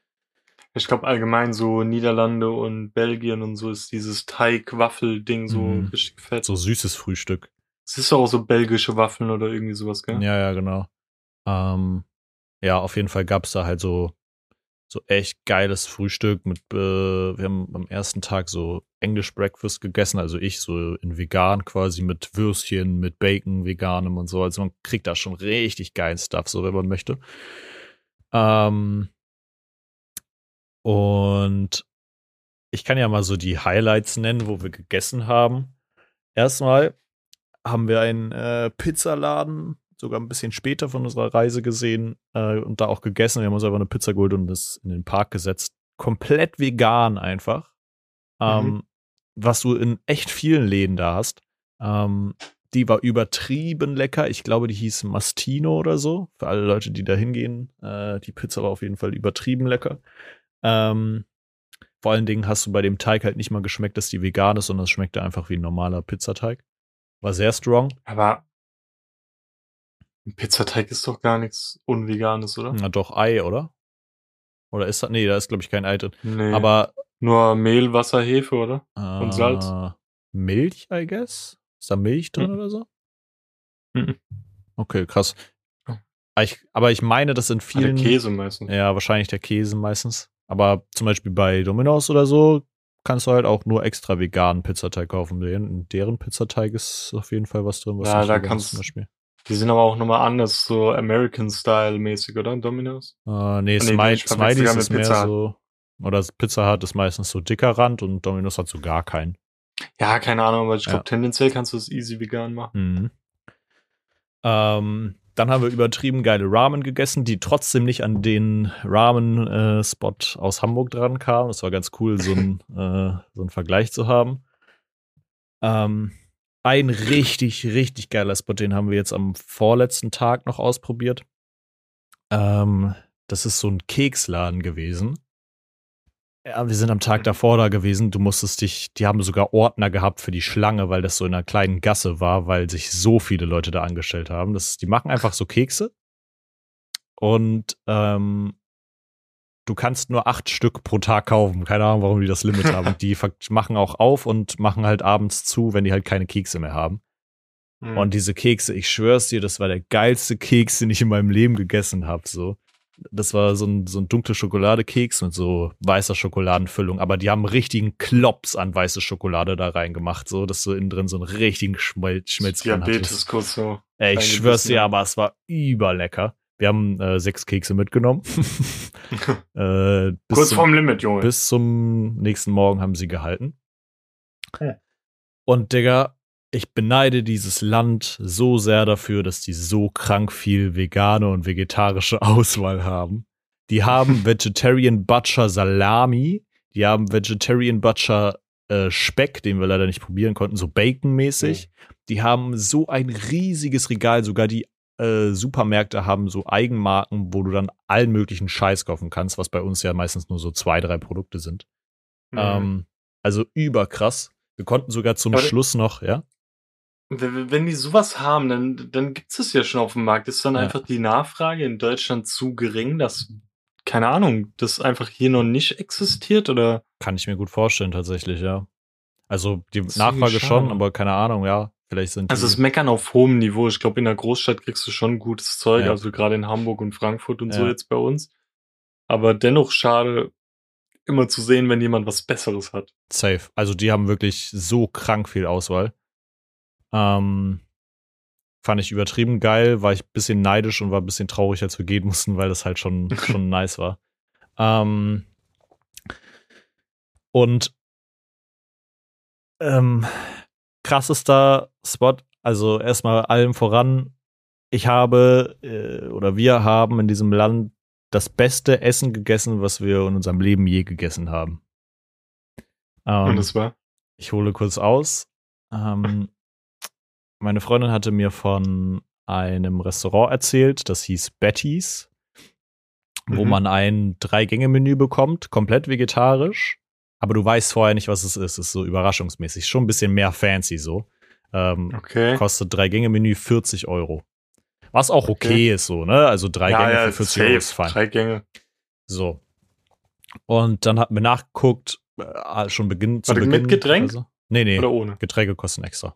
Speaker 2: Ich glaube allgemein so Niederlande und Belgien und so ist dieses Teig-Waffel-Ding so mhm. richtig fett.
Speaker 1: So süßes Frühstück.
Speaker 2: Es ist auch so belgische Waffeln oder irgendwie sowas, gell?
Speaker 1: Ja, ja, genau. Ähm, ja, auf jeden Fall gab es da halt so so echt geiles Frühstück mit, äh, wir haben am ersten Tag so English Breakfast gegessen, also ich so in vegan quasi mit Würstchen, mit Bacon, veganem und so. Also man kriegt da schon richtig geilen Stuff, so wenn man möchte. Ähm, und ich kann ja mal so die Highlights nennen, wo wir gegessen haben. Erstmal haben wir einen äh, Pizzaladen sogar ein bisschen später von unserer Reise gesehen äh, und da auch gegessen. Wir haben uns einfach eine Pizza geholt und das in den Park gesetzt. Komplett vegan einfach. Ähm, mhm. Was du in echt vielen Läden da hast. Ähm, die war übertrieben lecker. Ich glaube, die hieß Mastino oder so. Für alle Leute, die da hingehen. Äh, die Pizza war auf jeden Fall übertrieben lecker. Ähm, vor allen Dingen hast du bei dem Teig halt nicht mal geschmeckt, dass die vegan ist, sondern es schmeckte einfach wie ein normaler Pizzateig. War sehr strong.
Speaker 2: Aber ein Pizzateig ist doch gar nichts Unveganes, oder?
Speaker 1: Na doch, Ei, oder? Oder ist das? Nee, da ist, glaube ich, kein Ei drin. Nee. Aber.
Speaker 2: Nur Mehl, Wasser, Hefe, oder?
Speaker 1: Äh, Und Salz. Milch, I guess? Ist da Milch drin mhm. oder so? Mhm. Okay, krass. Oh. Ich, aber ich meine, das sind vielen.
Speaker 2: Der Käse meistens.
Speaker 1: Ja, wahrscheinlich der Käse meistens. Aber zum Beispiel bei Domino's oder so kannst du halt auch nur extra veganen Pizzateig kaufen. In deren Pizzateig ist auf jeden Fall was drin. Was
Speaker 2: ja, da kannst, zum Beispiel. Die sind aber auch nochmal anders, so American-Style-mäßig, oder? Domino's?
Speaker 1: Uh, nee, nee Smiley, Smileys ist mehr Pizza so. Oder Pizza hat ist meistens so dicker Rand und Domino's hat so gar keinen.
Speaker 2: Ja, keine Ahnung, aber ich glaube, ja. tendenziell kannst du es easy vegan machen.
Speaker 1: Mhm. Ähm, dann haben wir übertrieben geile Ramen gegessen, die trotzdem nicht an den Ramen-Spot äh, aus Hamburg dran kamen. Das war ganz cool, so ein, äh, so einen Vergleich zu haben. Ähm, ein richtig, richtig geiler Spot, den haben wir jetzt am vorletzten Tag noch ausprobiert. Ähm, das ist so ein Keksladen gewesen. Ja, wir sind am Tag davor da gewesen. Du musstest dich, die haben sogar Ordner gehabt für die Schlange, weil das so in einer kleinen Gasse war, weil sich so viele Leute da angestellt haben. Das, die machen einfach so Kekse. Und ähm, du kannst nur acht Stück pro Tag kaufen. Keine Ahnung, warum die das Limit haben. Die machen auch auf und machen halt abends zu, wenn die halt keine Kekse mehr haben. Mhm. Und diese Kekse, ich schwör's dir, das war der geilste Keks, den ich in meinem Leben gegessen habe. So. Das war so ein, so ein dunkler Schokoladekeks mit so weißer Schokoladenfüllung, aber die haben richtigen Klops an weiße Schokolade da reingemacht, so dass du innen drin so einen richtigen Schmel Schmelzkern
Speaker 2: Diabetes kurz so.
Speaker 1: Ey, ich schwör's dir, aber es war überlecker. Wir haben äh, sechs Kekse mitgenommen.
Speaker 2: äh, Kurz zum, vorm Limit, Junge.
Speaker 1: Bis zum nächsten Morgen haben sie gehalten. Ja. Und Digga, ich beneide dieses Land so sehr dafür, dass die so krank viel vegane und vegetarische Auswahl haben. Die haben Vegetarian Butcher Salami, die haben Vegetarian Butcher äh, Speck, den wir leider nicht probieren konnten, so Bacon-mäßig. Mhm. Die haben so ein riesiges Regal, sogar die äh, Supermärkte haben so Eigenmarken, wo du dann allen möglichen Scheiß kaufen kannst, was bei uns ja meistens nur so zwei, drei Produkte sind. Mhm. Ähm, also überkrass. Wir konnten sogar zum Aber Schluss noch, ja.
Speaker 2: Wenn die sowas haben, dann, dann gibt es das ja schon auf dem Markt. Ist dann ja. einfach die Nachfrage in Deutschland zu gering, dass, keine Ahnung, das einfach hier noch nicht existiert oder?
Speaker 1: Kann ich mir gut vorstellen, tatsächlich, ja. Also die Nachfrage schon, aber keine Ahnung, ja. Vielleicht sind
Speaker 2: also es Meckern auf hohem Niveau. Ich glaube, in der Großstadt kriegst du schon gutes Zeug, ja. also gerade in Hamburg und Frankfurt und ja. so jetzt bei uns. Aber dennoch schade, immer zu sehen, wenn jemand was Besseres hat.
Speaker 1: Safe. Also die haben wirklich so krank viel Auswahl. Ähm, fand ich übertrieben geil, war ich ein bisschen neidisch und war ein bisschen traurig, als wir gehen mussten, weil das halt schon, schon nice war. Ähm, Und ähm, krassester Spot, also erstmal allem voran, ich habe äh, oder wir haben in diesem Land das beste Essen gegessen, was wir in unserem Leben je gegessen haben.
Speaker 2: Ähm, Und das war?
Speaker 1: Ich hole kurz aus. Ähm, meine Freundin hatte mir von einem Restaurant erzählt, das hieß Betty's, mhm. wo man ein Drei-Gänge-Menü bekommt, komplett vegetarisch. Aber du weißt vorher nicht, was es ist. Es ist so überraschungsmäßig. Schon ein bisschen mehr fancy so. Ähm, okay. Kostet Drei-Gänge-Menü 40 Euro. Was auch okay, okay, ist so, ne? Also drei ja, Gänge ja, für 40 safe. Euro ist fein.
Speaker 2: Drei Gänge.
Speaker 1: So. Und dann hatten wir nachgeguckt, äh, schon Beginn
Speaker 2: zu
Speaker 1: Beginn.
Speaker 2: mit Getränk?
Speaker 1: Also, nee, nee.
Speaker 2: Oder ohne?
Speaker 1: Getränke kosten extra.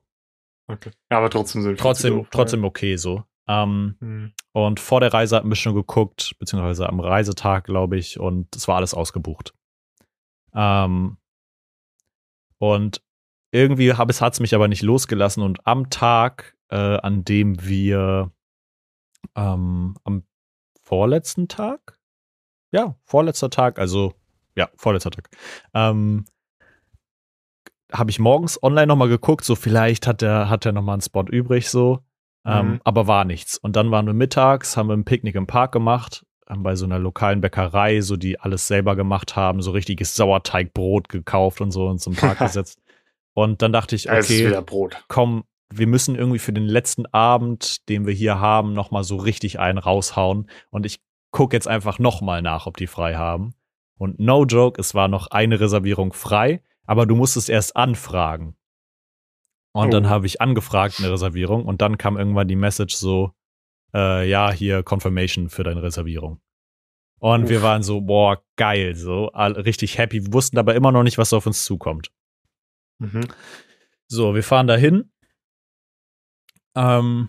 Speaker 2: Okay. Ja, aber trotzdem sind
Speaker 1: Trotzdem, trotzdem okay so. Ähm, hm. Und vor der Reise hatten wir schon geguckt, beziehungsweise am Reisetag, glaube ich, und es war alles ausgebucht. Ähm, und irgendwie hat es mich aber nicht losgelassen und am Tag, äh, an dem wir ähm, am vorletzten Tag? Ja, vorletzter Tag, also ja, vorletzter Tag. Ähm, habe ich morgens online nochmal geguckt, so vielleicht hat er hat er nochmal einen Spot übrig, so. Ähm, mhm. Aber war nichts. Und dann waren wir mittags, haben wir ein Picknick im Park gemacht, haben bei so einer lokalen Bäckerei, so die alles selber gemacht haben, so richtiges Sauerteigbrot gekauft und so und zum Park gesetzt. Und dann dachte ich, okay, komm, wir müssen irgendwie für den letzten Abend, den wir hier haben, nochmal so richtig einen raushauen. Und ich gucke jetzt einfach nochmal nach, ob die frei haben. Und no joke, es war noch eine Reservierung frei, aber du musstest erst anfragen. Und oh. dann habe ich angefragt eine Reservierung und dann kam irgendwann die Message so, äh, ja, hier Confirmation für deine Reservierung. Und Uff. wir waren so, boah, geil, so, all, richtig happy. Wir wussten aber immer noch nicht, was auf uns zukommt. Mhm. So, wir fahren dahin ähm,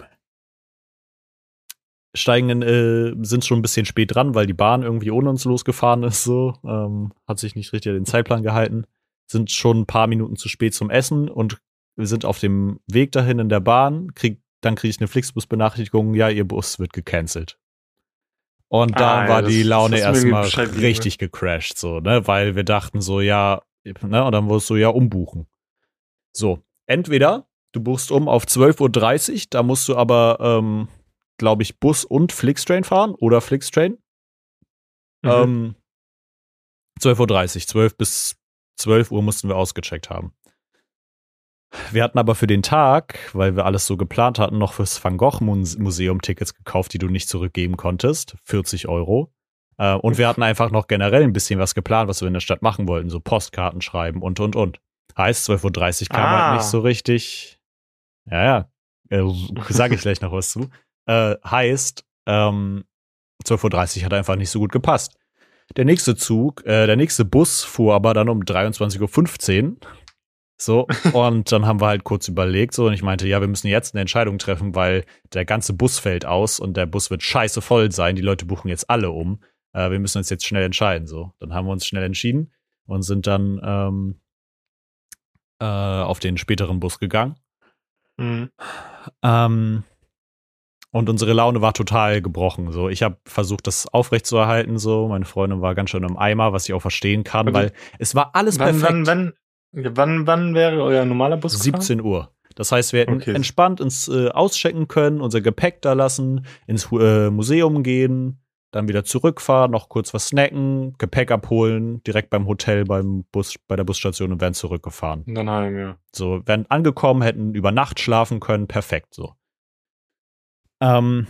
Speaker 1: steigen in, äh, sind schon ein bisschen spät dran, weil die Bahn irgendwie ohne uns losgefahren ist, so. Ähm, hat sich nicht richtig den Zeitplan gehalten. Sind schon ein paar Minuten zu spät zum Essen und wir sind auf dem Weg dahin in der Bahn. Krieg, dann kriege ich eine Flixbus-Benachrichtigung, ja, ihr Bus wird gecancelt. Und da ah, war ja, die Laune erstmal richtig gecrashed, so, ne, weil wir dachten so, ja, ne, und dann wurdest du ja umbuchen. So, entweder Du buchst um auf 12.30 Uhr, da musst du aber, ähm, glaube ich, Bus und Flixtrain fahren oder Flixtrain. Mhm. Ähm, 12.30 Uhr, 12 bis 12 Uhr mussten wir ausgecheckt haben. Wir hatten aber für den Tag, weil wir alles so geplant hatten, noch fürs Van Gogh Museum Tickets gekauft, die du nicht zurückgeben konntest. 40 Euro. Äh, und wir hatten einfach noch generell ein bisschen was geplant, was wir in der Stadt machen wollten. So Postkarten schreiben und, und, und. Heißt, 12.30 Uhr kam ah. halt nicht so richtig ja, ja. Äh, Sage ich gleich noch was zu. Äh, heißt, ähm, 12.30 Uhr hat einfach nicht so gut gepasst. Der nächste Zug, äh, der nächste Bus fuhr aber dann um 23.15 Uhr. So, und dann haben wir halt kurz überlegt, so, und ich meinte, ja, wir müssen jetzt eine Entscheidung treffen, weil der ganze Bus fällt aus und der Bus wird scheiße voll sein. Die Leute buchen jetzt alle um. Äh, wir müssen uns jetzt schnell entscheiden, so. Dann haben wir uns schnell entschieden und sind dann ähm, äh, auf den späteren Bus gegangen Mhm. Ähm, und unsere Laune war total gebrochen. So, ich habe versucht, das aufrechtzuerhalten. So, meine Freundin war ganz schön im Eimer, was ich auch verstehen kann, okay. weil es war alles
Speaker 2: wann,
Speaker 1: perfekt.
Speaker 2: Wann, wann, wann, wann wäre euer normaler Bus?
Speaker 1: 17 Uhr. Das heißt, wir hätten okay. entspannt ins äh, Auschecken können, unser Gepäck da lassen, ins äh, Museum gehen, dann wieder zurückfahren, noch kurz was snacken, Gepäck abholen, direkt beim Hotel, beim Bus, bei der Busstation und wären zurückgefahren.
Speaker 2: Und dann heim, ja.
Speaker 1: So, wären angekommen, hätten über Nacht schlafen können, perfekt so. Ähm,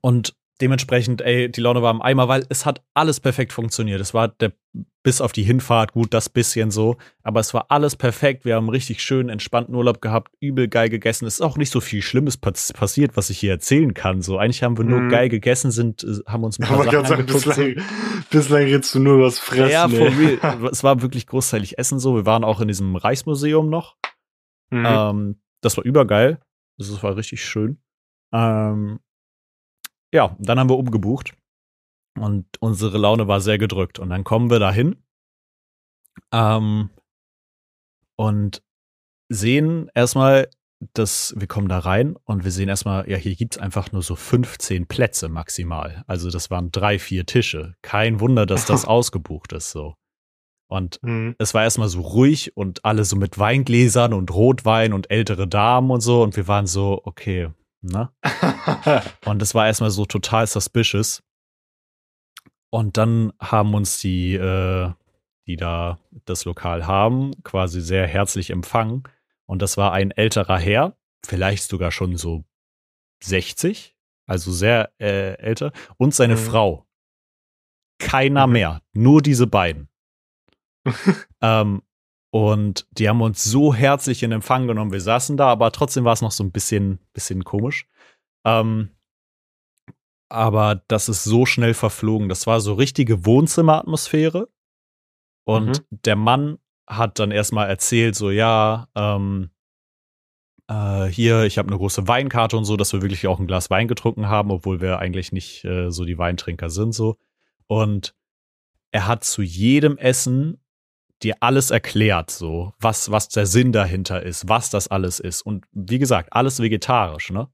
Speaker 1: und dementsprechend, ey, die Laune war im Eimer, weil es hat alles perfekt funktioniert. Es war der, bis auf die Hinfahrt, gut, das bisschen so, aber es war alles perfekt. Wir haben einen richtig schönen, entspannten Urlaub gehabt, übel geil gegessen. Es ist auch nicht so viel Schlimmes passiert, was ich hier erzählen kann. So, eigentlich haben wir nur mhm. geil gegessen, sind, äh, haben uns ein paar aber Sachen sagen,
Speaker 2: bislang, bislang redest du nur was fressen.
Speaker 1: Ja, for real. es war wirklich großteilig Essen so. Wir waren auch in diesem Reichsmuseum noch. Mhm. Ähm, das war übergeil. Das war richtig schön. Ähm, ja, dann haben wir umgebucht und unsere Laune war sehr gedrückt. Und dann kommen wir dahin ähm, und sehen erstmal, dass wir kommen da rein und wir sehen erstmal, ja, hier gibt es einfach nur so 15 Plätze maximal. Also das waren drei, vier Tische. Kein Wunder, dass das ausgebucht ist so. Und mhm. es war erstmal so ruhig und alle so mit Weingläsern und Rotwein und ältere Damen und so. Und wir waren so, okay, ne? und es war erstmal so total suspicious. Und dann haben uns die, äh, die da das Lokal haben, quasi sehr herzlich empfangen. Und das war ein älterer Herr, vielleicht sogar schon so 60, also sehr äh, älter, und seine mhm. Frau. Keiner mhm. mehr, nur diese beiden. ähm, und die haben uns so herzlich in Empfang genommen. Wir saßen da, aber trotzdem war es noch so ein bisschen, bisschen komisch. Ähm, aber das ist so schnell verflogen. Das war so richtige Wohnzimmeratmosphäre. Und mhm. der Mann hat dann erstmal erzählt, so ja, ähm, äh, hier, ich habe eine große Weinkarte und so, dass wir wirklich auch ein Glas Wein getrunken haben, obwohl wir eigentlich nicht äh, so die Weintrinker sind so. Und er hat zu jedem Essen dir alles erklärt, so was was der Sinn dahinter ist, was das alles ist und wie gesagt alles vegetarisch, ne?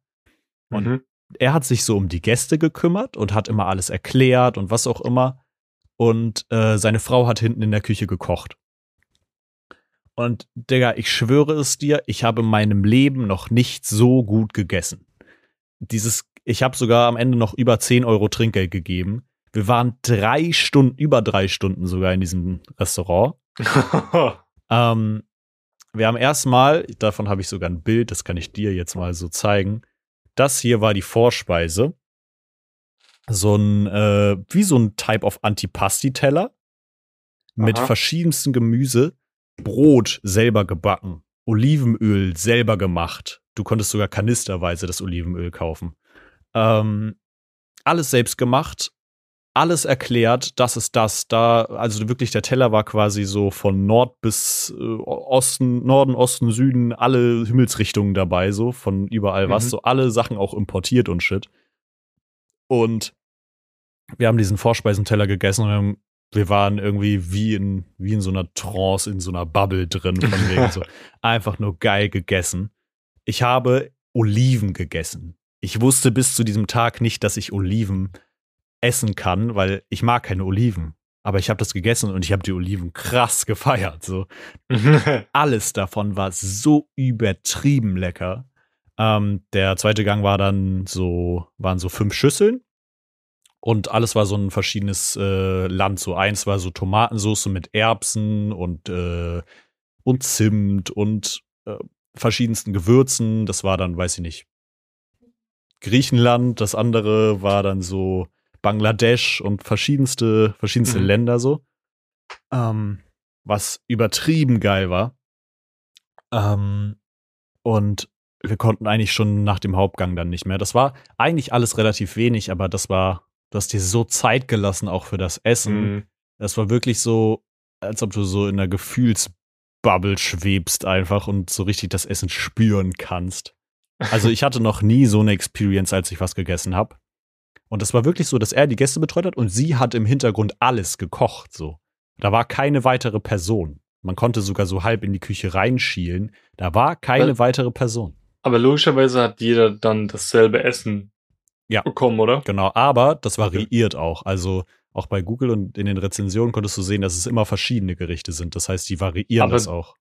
Speaker 1: Und mhm. er hat sich so um die Gäste gekümmert und hat immer alles erklärt und was auch immer. Und äh, seine Frau hat hinten in der Küche gekocht. Und Digga, ich schwöre es dir, ich habe in meinem Leben noch nicht so gut gegessen. Dieses, ich habe sogar am Ende noch über 10 Euro Trinkgeld gegeben. Wir waren drei Stunden, über drei Stunden sogar in diesem Restaurant. ähm, wir haben erstmal, davon habe ich sogar ein Bild, das kann ich dir jetzt mal so zeigen. Das hier war die Vorspeise. So ein, äh, wie so ein Type of Antipasti-Teller mit verschiedensten Gemüse Brot selber gebacken, Olivenöl selber gemacht. Du konntest sogar kanisterweise das Olivenöl kaufen. Ähm, alles selbst gemacht, alles erklärt, das ist das. Da, also wirklich, der Teller war quasi so von Nord bis äh, Osten, Norden, Osten, Süden, alle Himmelsrichtungen dabei, so von überall was, mhm. so alle Sachen auch importiert und shit. Und wir haben diesen Vorspeisenteller gegessen und haben wir waren irgendwie wie in, wie in so einer Trance, in so einer Bubble drin, von wegen so einfach nur geil gegessen. Ich habe Oliven gegessen. Ich wusste bis zu diesem Tag nicht, dass ich Oliven essen kann, weil ich mag keine Oliven. Aber ich habe das gegessen und ich habe die Oliven krass gefeiert. So. Alles davon war so übertrieben lecker. Ähm, der zweite Gang war dann so, waren so fünf Schüsseln und alles war so ein verschiedenes äh, Land. So eins war so Tomatensauce mit Erbsen und, äh, und Zimt und äh, verschiedensten Gewürzen. Das war dann, weiß ich nicht, Griechenland. Das andere war dann so Bangladesch und verschiedenste, verschiedenste mhm. Länder so. Ähm, was übertrieben geil war. Ähm, und wir konnten eigentlich schon nach dem Hauptgang dann nicht mehr. Das war eigentlich alles relativ wenig, aber das war du hast dir so Zeit gelassen, auch für das Essen. Mhm. Das war wirklich so, als ob du so in einer Gefühlsbubble schwebst einfach und so richtig das Essen spüren kannst. Also ich hatte noch nie so eine Experience, als ich was gegessen habe. Und das war wirklich so, dass er die Gäste betreut hat und sie hat im Hintergrund alles gekocht, so. Da war keine weitere Person. Man konnte sogar so halb in die Küche reinschielen. Da war keine aber, weitere Person.
Speaker 2: Aber logischerweise hat jeder dann dasselbe Essen ja. bekommen, oder?
Speaker 1: Genau, aber das variiert okay. auch. Also auch bei Google und in den Rezensionen konntest du sehen, dass es immer verschiedene Gerichte sind. Das heißt, die variieren aber das auch.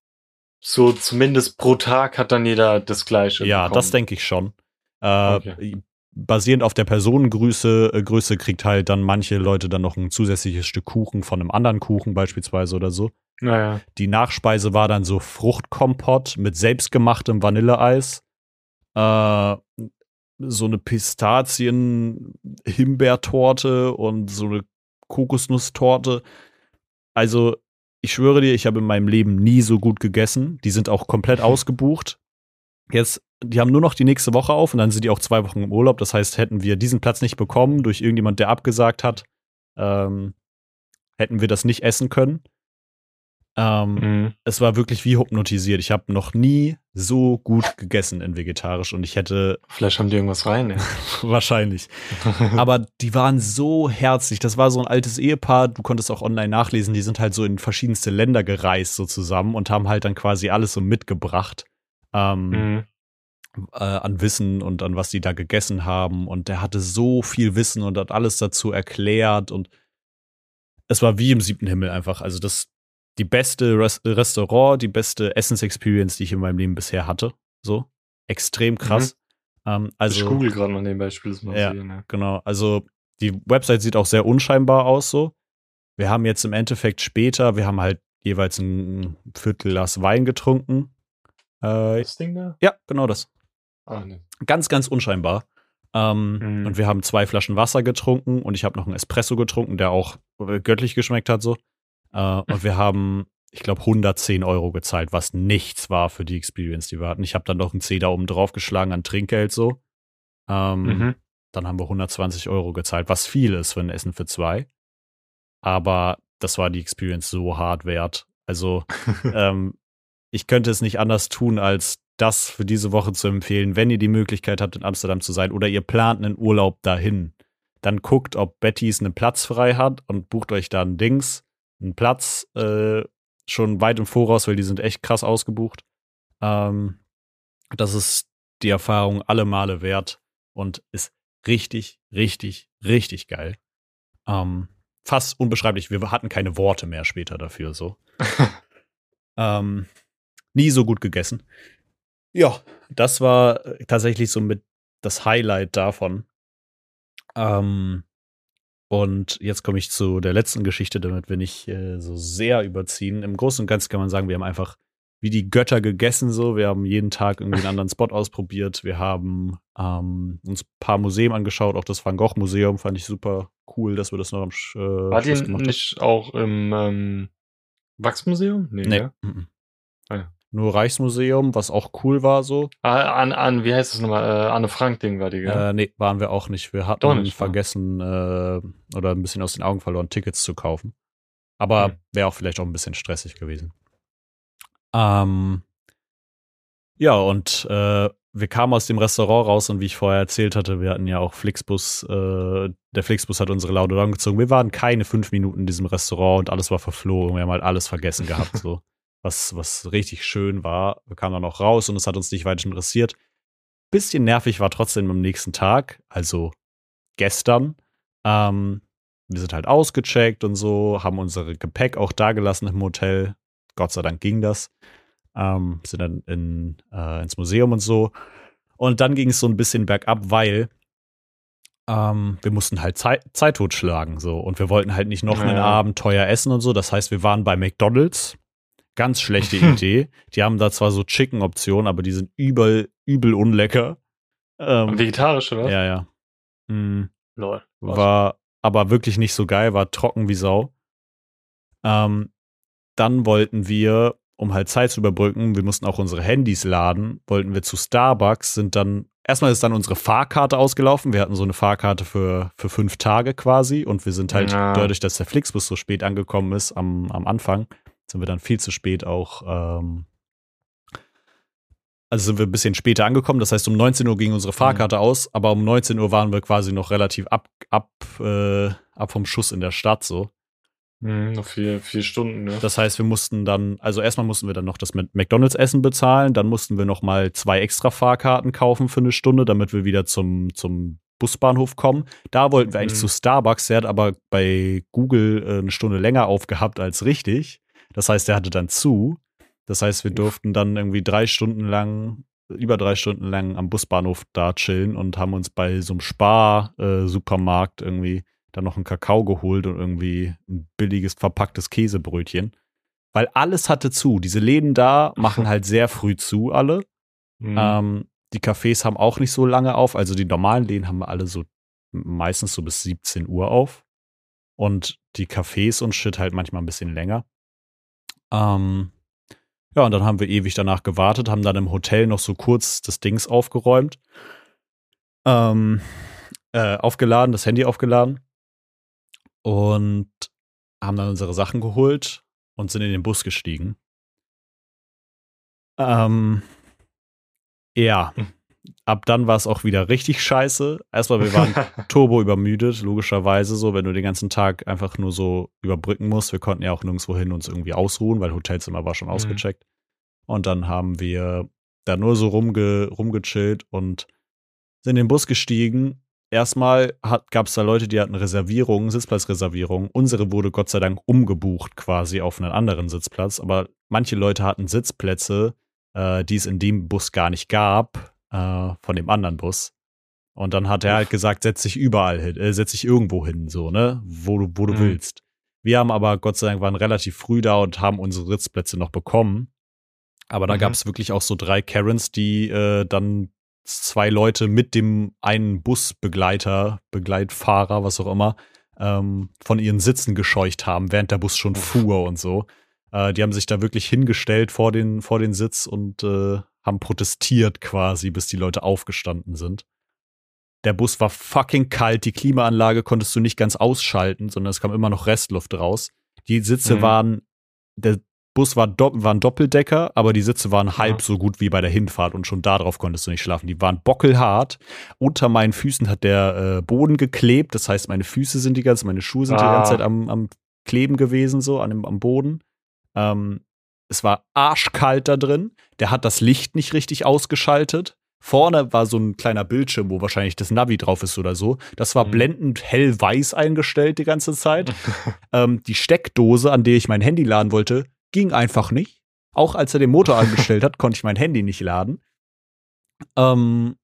Speaker 2: So zumindest pro Tag hat dann jeder das gleiche.
Speaker 1: Ja, bekommen. das denke ich schon. Äh, okay. Basierend auf der Personengröße äh, Größe kriegt halt dann manche Leute dann noch ein zusätzliches Stück Kuchen von einem anderen Kuchen beispielsweise oder so.
Speaker 2: Naja.
Speaker 1: Die Nachspeise war dann so Fruchtkompott mit selbstgemachtem Vanilleeis. Äh, so eine Pistazien-Himbeertorte und so eine Kokosnusstorte. Also, ich schwöre dir, ich habe in meinem Leben nie so gut gegessen. Die sind auch komplett ausgebucht. Jetzt, die haben nur noch die nächste Woche auf und dann sind die auch zwei Wochen im Urlaub. Das heißt, hätten wir diesen Platz nicht bekommen durch irgendjemand, der abgesagt hat, ähm, hätten wir das nicht essen können. Ähm, mhm. Es war wirklich wie hypnotisiert. Ich habe noch nie so gut gegessen in vegetarisch und ich hätte.
Speaker 2: Vielleicht haben die irgendwas rein, ja.
Speaker 1: wahrscheinlich. Aber die waren so herzlich. Das war so ein altes Ehepaar. Du konntest auch online nachlesen. Die sind halt so in verschiedenste Länder gereist so zusammen und haben halt dann quasi alles so mitgebracht. Ähm, mhm. Äh, an Wissen und an was die da gegessen haben. Und der hatte so viel Wissen und hat alles dazu erklärt und es war wie im siebten Himmel einfach. Also das, die beste Res Restaurant, die beste Essensexperience, die ich in meinem Leben bisher hatte. So. Extrem krass. Mhm. Ähm, also,
Speaker 2: ich google gerade mal den Beispiel.
Speaker 1: Ja, sehen, ja, genau. Also die Website sieht auch sehr unscheinbar aus so. Wir haben jetzt im Endeffekt später, wir haben halt jeweils ein Viertelglas Wein getrunken.
Speaker 2: Äh, das Ding da?
Speaker 1: Ja, genau das.
Speaker 2: Ah, nee.
Speaker 1: Ganz, ganz unscheinbar. Ähm, mhm. Und wir haben zwei Flaschen Wasser getrunken und ich habe noch einen Espresso getrunken, der auch göttlich geschmeckt hat so. Äh, und wir haben, ich glaube, 110 Euro gezahlt, was nichts war für die Experience, die wir hatten. Ich habe dann noch einen C da oben drauf geschlagen an Trinkgeld so. Ähm, mhm. Dann haben wir 120 Euro gezahlt, was viel ist für ein Essen für zwei. Aber das war die Experience so hart wert. Also ähm, ich könnte es nicht anders tun, als das für diese Woche zu empfehlen, wenn ihr die Möglichkeit habt, in Amsterdam zu sein oder ihr plant einen Urlaub dahin. Dann guckt, ob Bettys einen Platz frei hat und bucht euch da ein Dings, einen Platz äh, schon weit im Voraus, weil die sind echt krass ausgebucht. Ähm, das ist die Erfahrung alle Male wert und ist richtig, richtig, richtig geil. Ähm, fast unbeschreiblich. Wir hatten keine Worte mehr später dafür, so. ähm, nie so gut gegessen. Ja, das war tatsächlich so mit das Highlight davon. Ähm, und jetzt komme ich zu der letzten Geschichte, damit wir nicht äh, so sehr überziehen. Im Großen und Ganzen kann man sagen, wir haben einfach wie die Götter gegessen so. Wir haben jeden Tag irgendwie einen anderen Spot ausprobiert. Wir haben ähm, uns ein paar Museen angeschaut. Auch das Van Gogh Museum fand ich super cool, dass wir das noch am Sch äh,
Speaker 2: War die nicht auch im ähm, Wachsmuseum?
Speaker 1: Nee, nee. Ja? Mhm. Ah, ja. Nur Reichsmuseum, was auch cool war so.
Speaker 2: Ah, an, an, wie heißt das nochmal? Äh, Anne Frank-Ding war die, gell?
Speaker 1: Äh, nee, waren wir auch nicht. Wir hatten nicht, vergessen äh, oder ein bisschen aus den Augen verloren, Tickets zu kaufen. Aber hm. wäre auch vielleicht auch ein bisschen stressig gewesen. Ähm, ja, und äh, wir kamen aus dem Restaurant raus und wie ich vorher erzählt hatte, wir hatten ja auch Flixbus, äh, der Flixbus hat unsere Laude gezogen. Wir waren keine fünf Minuten in diesem Restaurant und alles war verflogen. Wir haben halt alles vergessen gehabt, so. Was, was richtig schön war. Wir kamen dann auch raus und es hat uns nicht weiter interessiert. Bisschen nervig war trotzdem am nächsten Tag, also gestern. Ähm, wir sind halt ausgecheckt und so, haben unsere Gepäck auch dagelassen im Hotel. Gott sei Dank ging das. Ähm, sind dann in, äh, ins Museum und so. Und dann ging es so ein bisschen bergab, weil ähm, wir mussten halt Zeit, Zeit totschlagen. So. Und wir wollten halt nicht noch ja. einen Abend teuer essen und so. Das heißt, wir waren bei McDonalds. Ganz schlechte Idee. Die haben da zwar so Chicken-Optionen, aber die sind übel, übel unlecker.
Speaker 2: Ähm, Vegetarisch, oder?
Speaker 1: Ja, ja.
Speaker 2: Mhm. Lol.
Speaker 1: War aber wirklich nicht so geil, war trocken wie Sau. Ähm, dann wollten wir, um halt Zeit zu überbrücken, wir mussten auch unsere Handys laden, wollten wir zu Starbucks, sind dann, erstmal ist dann unsere Fahrkarte ausgelaufen. Wir hatten so eine Fahrkarte für, für fünf Tage quasi und wir sind halt ja. dadurch, dass der Flixbus so spät angekommen ist am, am Anfang, sind wir dann viel zu spät auch, ähm, also sind wir ein bisschen später angekommen. Das heißt, um 19 Uhr ging unsere Fahrkarte mhm. aus, aber um 19 Uhr waren wir quasi noch relativ ab, ab, äh, ab vom Schuss in der Stadt so.
Speaker 2: Mhm, noch vier, vier Stunden, ne?
Speaker 1: Das heißt, wir mussten dann, also erstmal mussten wir dann noch das McDonalds-Essen bezahlen, dann mussten wir noch mal zwei extra Fahrkarten kaufen für eine Stunde, damit wir wieder zum, zum Busbahnhof kommen. Da wollten wir eigentlich mhm. zu Starbucks, der hat aber bei Google äh, eine Stunde länger aufgehabt als richtig. Das heißt, er hatte dann zu. Das heißt, wir durften dann irgendwie drei Stunden lang, über drei Stunden lang am Busbahnhof da chillen und haben uns bei so einem Spar-Supermarkt äh, irgendwie dann noch einen Kakao geholt und irgendwie ein billiges verpacktes Käsebrötchen. Weil alles hatte zu. Diese Läden da machen halt sehr früh zu, alle. Mhm. Ähm, die Cafés haben auch nicht so lange auf. Also die normalen Läden haben alle so meistens so bis 17 Uhr auf. Und die Cafés und Shit halt manchmal ein bisschen länger. Ähm, ja, und dann haben wir ewig danach gewartet, haben dann im Hotel noch so kurz das Dings aufgeräumt. Ähm, äh, aufgeladen, das Handy aufgeladen und haben dann unsere Sachen geholt und sind in den Bus gestiegen. Ähm, ja, hm. Ab dann war es auch wieder richtig scheiße. Erstmal, wir waren turbo übermüdet, logischerweise so, wenn du den ganzen Tag einfach nur so überbrücken musst. Wir konnten ja auch nirgendwo hin uns irgendwie ausruhen, weil Hotelzimmer war schon mhm. ausgecheckt. Und dann haben wir da nur so rumge rumgechillt und sind in den Bus gestiegen erstmal gab es da Leute, die hatten Reservierungen, Sitzplatzreservierungen. Unsere wurde Gott sei Dank umgebucht quasi auf einen anderen Sitzplatz. Aber manche Leute hatten Sitzplätze, äh, die es in dem Bus gar nicht gab, äh, von dem anderen Bus. Und dann hat er halt gesagt, setz dich überall hin, äh, setz dich irgendwo hin, so, ne, wo du, wo du mhm. willst. Wir haben aber, Gott sei Dank, waren relativ früh da und haben unsere Sitzplätze noch bekommen. Aber da mhm. gab es wirklich auch so drei Karens, die äh, dann zwei Leute mit dem einen Busbegleiter, Begleitfahrer, was auch immer, ähm, von ihren Sitzen gescheucht haben, während der Bus schon fuhr und so. Äh, die haben sich da wirklich hingestellt vor den, vor den Sitz und äh, haben protestiert quasi, bis die Leute aufgestanden sind. Der Bus war fucking kalt, die Klimaanlage konntest du nicht ganz ausschalten, sondern es kam immer noch Restluft raus. Die Sitze mhm. waren, der Bus war, do war ein Doppeldecker, aber die Sitze waren halb so gut wie bei der Hinfahrt und schon darauf konntest du nicht schlafen. Die waren bockelhart. Unter meinen Füßen hat der äh, Boden geklebt, das heißt, meine Füße sind die ganze, meine Schuhe sind ah. die ganze Zeit am, am Kleben gewesen, so an dem, am Boden. Ähm, es war arschkalt da drin. Der hat das Licht nicht richtig ausgeschaltet. Vorne war so ein kleiner Bildschirm, wo wahrscheinlich das Navi drauf ist oder so. Das war mhm. blendend hellweiß eingestellt die ganze Zeit. ähm, die Steckdose, an der ich mein Handy laden wollte, ging einfach nicht. Auch als er den Motor angestellt hat, konnte ich mein Handy nicht laden. Ähm,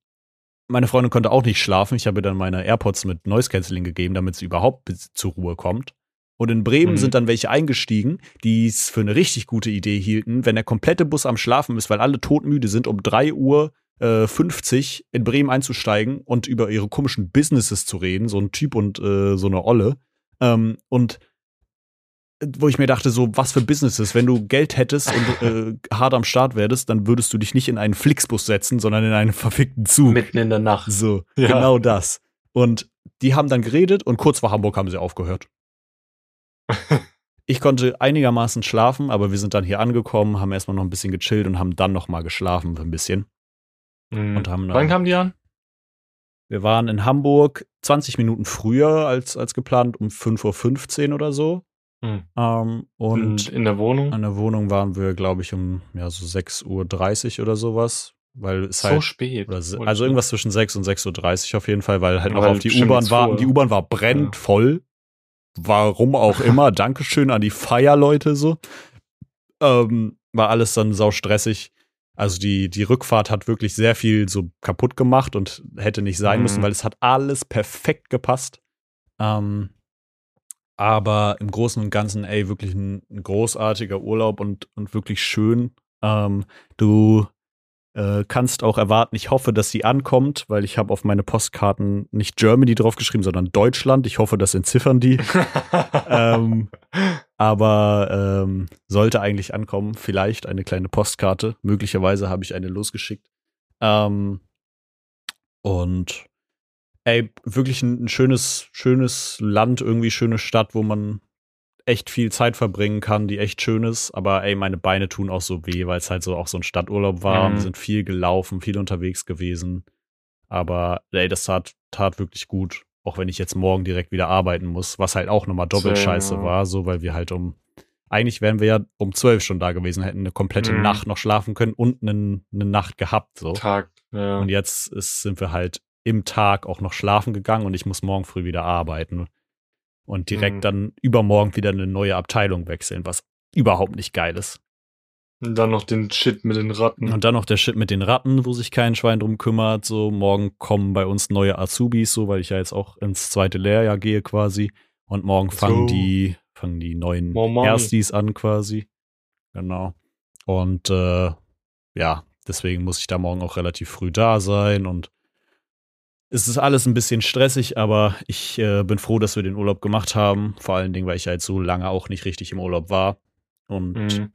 Speaker 1: meine Freundin konnte auch nicht schlafen. Ich habe dann meine AirPods mit Noise Cancelling gegeben, damit sie überhaupt zur Ruhe kommt. Und in Bremen mhm. sind dann welche eingestiegen, die es für eine richtig gute Idee hielten, wenn der komplette Bus am Schlafen ist, weil alle todmüde sind, um 3 Uhr äh, 50 in Bremen einzusteigen und über ihre komischen Businesses zu reden, so ein Typ und äh, so eine Olle. Ähm, und wo ich mir dachte, so, was für Businesses, wenn du Geld hättest und äh, hart am Start werdest, dann würdest du dich nicht in einen Flixbus setzen, sondern in einen verfickten Zug.
Speaker 2: Mitten in der Nacht.
Speaker 1: So, ja. genau das. Und die haben dann geredet und kurz vor Hamburg haben sie aufgehört. Ich konnte einigermaßen schlafen, aber wir sind dann hier angekommen, haben erstmal noch ein bisschen gechillt und haben dann noch mal geschlafen für ein bisschen.
Speaker 2: Mhm. Und haben Wann kamen die an?
Speaker 1: Wir waren in Hamburg 20 Minuten früher als, als geplant, um 5.15 Uhr oder so. Mhm. Ähm, und,
Speaker 2: in der Wohnung?
Speaker 1: In der Wohnung waren wir, glaube ich, um ja, so 6.30 Uhr oder sowas. Weil es
Speaker 2: so
Speaker 1: halt,
Speaker 2: spät.
Speaker 1: Oder, also irgendwas zwischen 6 und 6.30 Uhr auf jeden Fall, weil halt noch auf die U-Bahn warten. Die U-Bahn war brennend ja. voll. Warum auch immer. Dankeschön an die Feierleute so. Ähm, war alles dann sau stressig. Also die, die Rückfahrt hat wirklich sehr viel so kaputt gemacht und hätte nicht sein mhm. müssen, weil es hat alles perfekt gepasst. Ähm, aber im Großen und Ganzen, ey, wirklich ein, ein großartiger Urlaub und, und wirklich schön. Ähm, du äh, kannst auch erwarten, ich hoffe, dass sie ankommt, weil ich habe auf meine Postkarten nicht Germany draufgeschrieben, sondern Deutschland. Ich hoffe, das entziffern die. ähm, aber ähm, sollte eigentlich ankommen. Vielleicht eine kleine Postkarte. Möglicherweise habe ich eine losgeschickt. Ähm, und ey, wirklich ein, ein schönes, schönes Land, irgendwie schöne Stadt, wo man echt viel Zeit verbringen kann, die echt schön ist. Aber ey, meine Beine tun auch so weh, weil es halt so auch so ein Stadturlaub war. Mhm. Wir sind viel gelaufen, viel unterwegs gewesen. Aber ey, das tat, tat wirklich gut. Auch wenn ich jetzt morgen direkt wieder arbeiten muss, was halt auch nochmal doppelt Sehr, scheiße ja. war, so weil wir halt um, eigentlich wären wir ja um zwölf schon da gewesen, hätten eine komplette mhm. Nacht noch schlafen können und eine, eine Nacht gehabt. So.
Speaker 2: Tag, ja.
Speaker 1: Und jetzt ist, sind wir halt im Tag auch noch schlafen gegangen und ich muss morgen früh wieder arbeiten und direkt mhm. dann übermorgen wieder eine neue Abteilung wechseln, was überhaupt nicht geil ist.
Speaker 2: Und dann noch den Shit mit den Ratten.
Speaker 1: Und dann noch der Shit mit den Ratten, wo sich kein Schwein drum kümmert. So, morgen kommen bei uns neue Azubis, so, weil ich ja jetzt auch ins zweite Lehrjahr gehe quasi. Und morgen fangen so. die, fangen die neuen Erstis an quasi. Genau. Und äh, ja, deswegen muss ich da morgen auch relativ früh da sein und es ist alles ein bisschen stressig, aber ich äh, bin froh, dass wir den Urlaub gemacht haben. Vor allen Dingen, weil ich ja jetzt so lange auch nicht richtig im Urlaub war. Und mhm.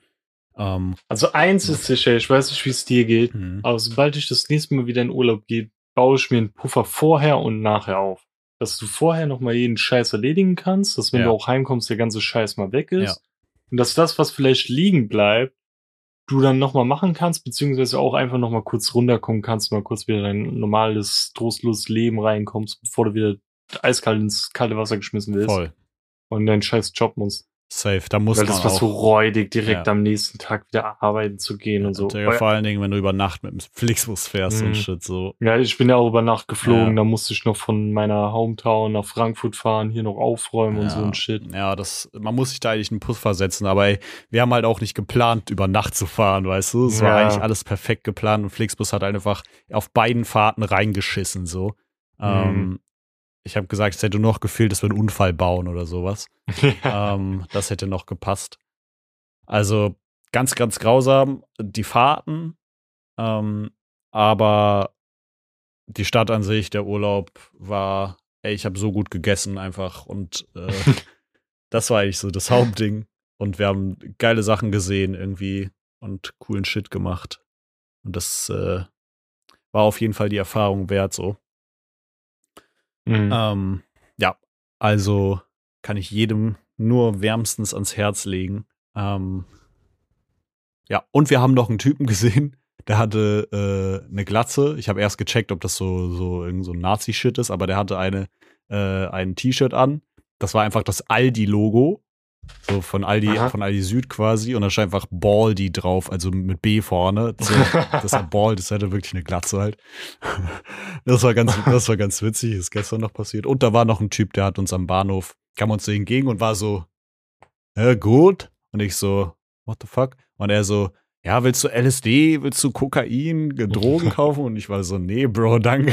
Speaker 1: ähm,
Speaker 2: also eins ist sicher, ich weiß nicht, wie es dir geht, mhm. aber sobald ich das nächste Mal wieder in Urlaub gehe, baue ich mir einen Puffer vorher und nachher auf. Dass du vorher nochmal jeden Scheiß erledigen kannst, dass wenn ja. du auch heimkommst, der ganze Scheiß mal weg ist. Ja. Und dass das, was vielleicht liegen bleibt, du dann nochmal machen kannst, beziehungsweise auch einfach nochmal kurz runterkommen kannst, mal kurz wieder dein normales, trostloses Leben reinkommst, bevor du wieder eiskalt ins kalte Wasser geschmissen wirst.
Speaker 1: Voll.
Speaker 2: Und deinen scheiß Job musst.
Speaker 1: Safe, da muss
Speaker 2: Weil
Speaker 1: man
Speaker 2: das war so räudig, direkt
Speaker 1: Ja.
Speaker 2: am nächsten Tag wieder arbeiten zu gehen und so.
Speaker 1: Ja, vor allen Dingen, wenn du über Nacht mit dem Flixbus fährst
Speaker 2: Mhm.
Speaker 1: und shit so.
Speaker 2: Ja, ich bin ja auch über Nacht geflogen,
Speaker 1: Ja.
Speaker 2: da musste ich noch von meiner Hometown nach Frankfurt fahren, hier noch aufräumen und so ein Shit.
Speaker 1: Ja, das, man muss sich da eigentlich einen Puffer setzen, aber ey, wir haben halt auch nicht geplant, über Nacht zu fahren, weißt du? Es war
Speaker 2: Ja.
Speaker 1: eigentlich alles perfekt geplant und Flixbus hat einfach auf beiden Fahrten reingeschissen, so. Ähm, ich habe gesagt, es hätte nur noch gefehlt, dass wir einen Unfall bauen oder sowas. ähm, das hätte noch gepasst. Also ganz, ganz grausam, die Fahrten, ähm, aber die Stadt an sich, der Urlaub war, ey, ich habe so gut gegessen einfach und äh, das war eigentlich so das Hauptding. Und wir haben geile Sachen gesehen irgendwie und coolen Shit gemacht. Und das äh, war auf jeden Fall die Erfahrung wert so.
Speaker 2: Mhm.
Speaker 1: Ähm, ja, also kann ich jedem nur wärmstens ans Herz legen. Ähm, ja, und wir haben noch einen Typen gesehen, der hatte äh, eine Glatze. Ich habe erst gecheckt, ob das so, so irgend so ein Nazi-Shit ist, aber der hatte eine, äh, ein T-Shirt an. Das war einfach das Aldi-Logo. So von Aldi,
Speaker 2: Aha.
Speaker 1: von Aldi Süd quasi. Und da stand einfach Baldi drauf, also mit B vorne. So, das war Ball, das hatte wirklich eine Glatze halt. Das war ganz, das war ganz witzig, ist gestern noch passiert. Und da war noch ein Typ, der hat uns am Bahnhof, kam uns so entgegen und war so, ja, gut. Und ich so, what the fuck? Und er so, ja, willst du LSD, willst du Kokain, Drogen kaufen? Und ich war so, nee, Bro, danke.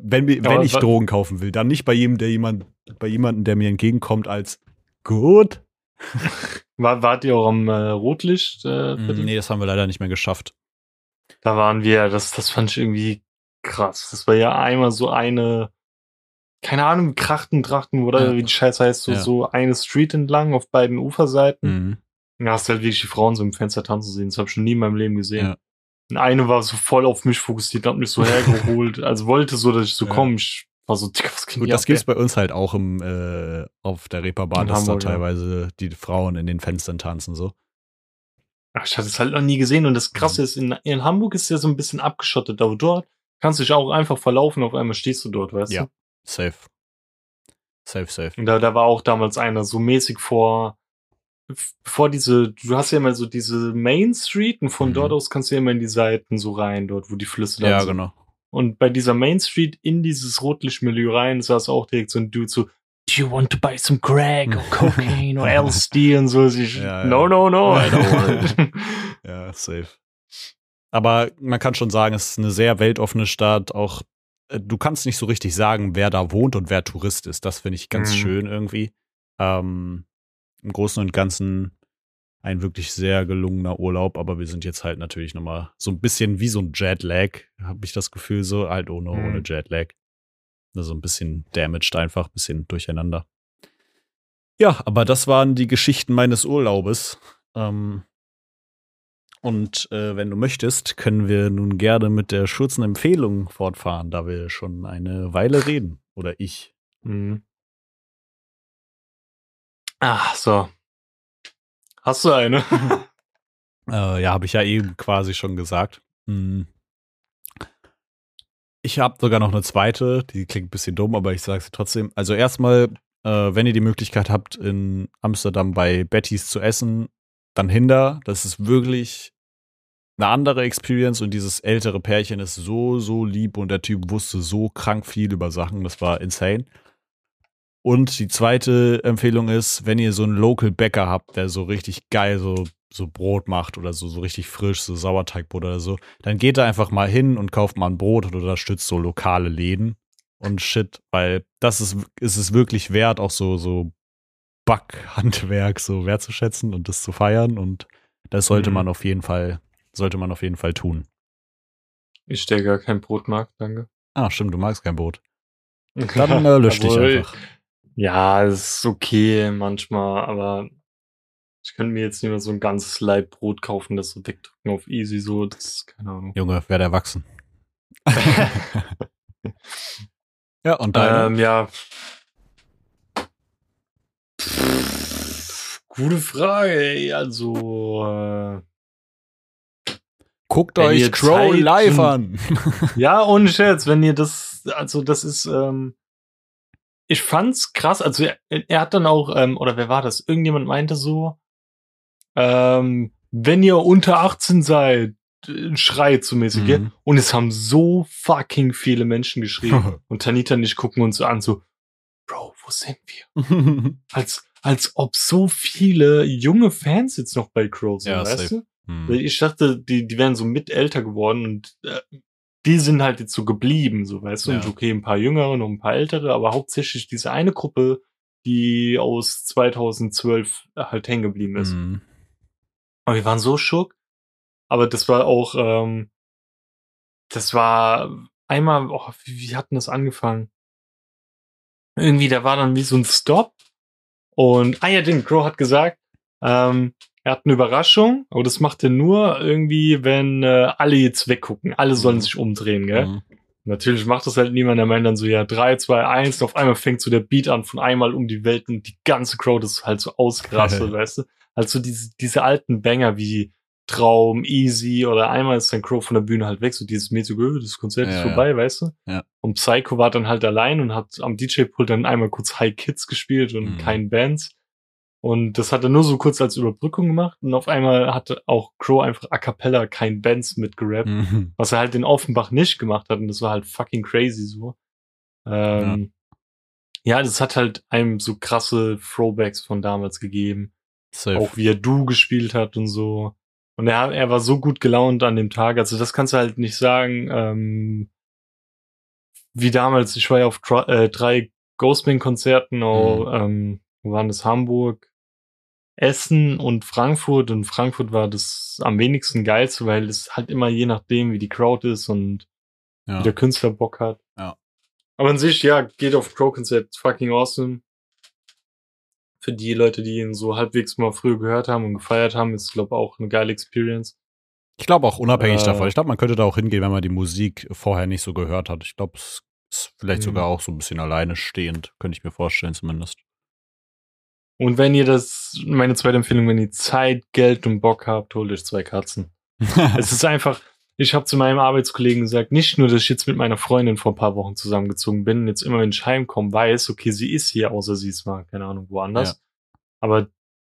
Speaker 1: Wenn, wenn ich Drogen kaufen will, dann nicht bei jedem, der jemand, bei jemandem, der mir entgegenkommt, als gut.
Speaker 2: War, wart ihr auch am äh, Rotlicht? Äh, die-
Speaker 1: Nee, das haben wir leider nicht mehr geschafft.
Speaker 2: Da waren wir, das, das fand ich irgendwie krass. Das war ja einmal so eine, keine Ahnung, Krachten, Trachten oder
Speaker 1: Ja.
Speaker 2: wie die Scheiße heißt, so,
Speaker 1: Ja.
Speaker 2: so eine Street entlang auf beiden Uferseiten.
Speaker 1: Mhm.
Speaker 2: Da hast du halt wirklich die Frauen so im Fenster tanzen sehen. Das habe ich schon nie in meinem Leben gesehen.
Speaker 1: Ja.
Speaker 2: Eine war so voll auf mich fokussiert, hat mich so hergeholt. also wollte so, dass ich so
Speaker 1: Ja.
Speaker 2: komme. Ich war so, Digga, was geht
Speaker 1: Gut, das
Speaker 2: ab,
Speaker 1: gibt's
Speaker 2: ey?
Speaker 1: bei uns halt auch im, äh, auf der Reeperbahn, dass da
Speaker 2: Hamburg, ja.
Speaker 1: teilweise die Frauen in den Fenstern tanzen so.
Speaker 2: Ach, ich hatte es halt noch nie gesehen. Und das
Speaker 1: Mhm.
Speaker 2: Krasse ist, in, in Hamburg ist ja so ein bisschen abgeschottet. Aber dort kannst du dich auch einfach verlaufen. Auf einmal stehst du dort, weißt
Speaker 1: Ja.
Speaker 2: du?
Speaker 1: Safe. Safe, safe.
Speaker 2: Und da, da war auch damals einer so mäßig vor, vor diese, du hast ja immer so diese Main Street und von
Speaker 1: Mhm.
Speaker 2: dort aus kannst du ja immer in die Seiten so rein, dort, wo die Flüsse dann
Speaker 1: Ja,
Speaker 2: sind.
Speaker 1: genau.
Speaker 2: Und bei dieser Main Street in dieses Rotlichtmilieu rein saß auch direkt so ein Dude so, Do you want to buy some crack or cocaine or LSD und so. Ich,
Speaker 1: Ja, ja.
Speaker 2: no, no, no, I don't want it.
Speaker 1: Ja, safe. Aber man kann schon sagen, es ist eine sehr weltoffene Stadt. Auch äh, du kannst nicht so richtig sagen, wer da wohnt und wer Tourist ist. Das finde ich ganz
Speaker 2: Mhm.
Speaker 1: schön irgendwie. Ähm, Im Großen und Ganzen ein wirklich sehr gelungener Urlaub, aber wir sind jetzt halt natürlich nochmal so ein bisschen wie so ein Jetlag, habe ich das Gefühl, so halt ohne,
Speaker 2: Mhm.
Speaker 1: ohne Jetlag. Also ein bisschen damaged einfach, ein bisschen durcheinander. Ja, aber das waren die Geschichten meines Urlaubes. Ähm, und äh, wenn du möchtest, können wir nun gerne mit der schurzen Empfehlung fortfahren, da wir schon eine Weile reden. Oder ich.
Speaker 2: Mhm. Ach, so. Hast du eine?
Speaker 1: Äh, ja, habe ich ja eben quasi schon gesagt. Hm. Ich habe sogar noch eine zweite, die klingt ein bisschen dumm, aber ich sage sie trotzdem. Also erstmal, äh, wenn ihr die Möglichkeit habt, in Amsterdam bei Bettys zu essen, dann hinter. Das ist wirklich eine andere Experience und dieses ältere Pärchen ist so, so lieb und der Typ wusste so krank viel über Sachen. Das war insane. Und die zweite Empfehlung ist, wenn ihr so einen Local Bäcker habt, der so richtig geil so, so Brot macht oder so, so richtig frisch, so Sauerteigbrot oder so, dann geht da einfach mal hin und kauft mal ein Brot oder unterstützt so lokale Läden und shit, weil das ist, ist es wirklich wert, auch so, so Backhandwerk so wertzuschätzen und das zu feiern und das sollte
Speaker 2: Mhm.
Speaker 1: man auf jeden Fall, sollte man auf jeden Fall tun.
Speaker 2: Ich stell gar kein Brot mag, danke.
Speaker 1: Ah, stimmt, du magst kein Brot. Dann äh, lösch dich einfach.
Speaker 2: Ja, es ist okay manchmal, aber ich könnte mir jetzt nicht mehr so ein ganzes Leib Brot kaufen, das so wegdrücken auf easy, so, das ist keine Ahnung.
Speaker 1: Junge, werd erwachsen. ja, und deine?
Speaker 2: ähm, ja. Gute Frage, ey. Also, äh,
Speaker 1: Guckt euch Crow
Speaker 2: Zeit
Speaker 1: live an.
Speaker 2: ja, ohne Scherz, wenn ihr das, also das ist, ähm, ich fand's krass. Also er, er hat dann auch, ähm, oder wer war das? Irgendjemand meinte so, ähm, wenn ihr unter 18 seid, äh, schreit so mäßig, mhm. ja? Und es haben so fucking viele Menschen geschrieben. und Tanita und ich gucken uns so an, so, Bro, wo sind wir? als, als ob so viele junge Fans jetzt noch bei Crow sind, ja, weißt safe. du? Mhm. Ich dachte, die, die wären so mit älter geworden und äh, die sind halt jetzt so geblieben, so weißt du, ja. und okay, ein paar jüngere und ein paar ältere, aber hauptsächlich diese eine Gruppe, die aus 2012 halt hängen geblieben ist. Mhm. Aber wir waren so schock. Aber das war auch, ähm, das war einmal, oh, wie, wie hatten das angefangen? Irgendwie, da war dann wie so ein Stop. Und, ah ja, Ding, Crow hat gesagt, ähm, er hat eine Überraschung, aber das macht er nur irgendwie, wenn äh, alle jetzt weggucken. Alle sollen mhm. sich umdrehen, gell? Mhm. Natürlich macht das halt niemand. Er meint dann so, ja, 3, 2, 1. Und auf einmal fängt so der Beat an von einmal um die Welt und die ganze Crowd ist halt so ausgerastet, weißt du? Also diese, diese alten Banger wie Traum, Easy oder einmal ist dann Crow von der Bühne halt weg, so dieses mäßige, öh, das Konzert ja, ist vorbei, ja. weißt du? Ja. Und Psycho war dann halt allein und hat am DJ-Pult dann einmal kurz High Kids gespielt und mhm. kein Bands. Und das hat er nur so kurz als Überbrückung gemacht. Und auf einmal hatte auch Crow einfach a cappella kein Bands mitgerappt, mhm. was er halt in Offenbach nicht gemacht hat. Und das war halt fucking crazy so. Ähm, ja. ja, das hat halt einem so krasse Throwbacks von damals gegeben. Safe. Auch wie er Du gespielt hat und so. Und er, er war so gut gelaunt an dem Tag. Also das kannst du halt nicht sagen. Ähm, wie damals, ich war ja auf äh, drei Ghostband-Konzerten, mhm. ähm, wo waren das? Hamburg, Essen und Frankfurt. Und Frankfurt war das am wenigsten geilste, weil es halt immer je nachdem, wie die Crowd ist und ja. wie der Künstler Bock hat.
Speaker 1: Ja.
Speaker 2: Aber an sich, ja, geht auf Crow-Konzert, fucking awesome. Für die Leute, die ihn so halbwegs mal früher gehört haben und gefeiert haben, ist, glaube ich, auch eine geile Experience.
Speaker 1: Ich glaube auch unabhängig äh, davon. Ich glaube, man könnte da auch hingehen, wenn man die Musik vorher nicht so gehört hat. Ich glaube, es ist vielleicht sogar mhm. auch so ein bisschen alleine stehend, könnte ich mir vorstellen zumindest.
Speaker 2: Und wenn ihr das, meine zweite Empfehlung, wenn ihr Zeit, Geld und Bock habt, holt euch zwei Katzen. es ist einfach, ich habe zu meinem Arbeitskollegen gesagt, nicht nur, dass ich jetzt mit meiner Freundin vor ein paar Wochen zusammengezogen bin, jetzt immer, wenn ich heimkomme, weiß, okay, sie ist hier, außer sie ist mal, keine Ahnung, woanders. Ja. Aber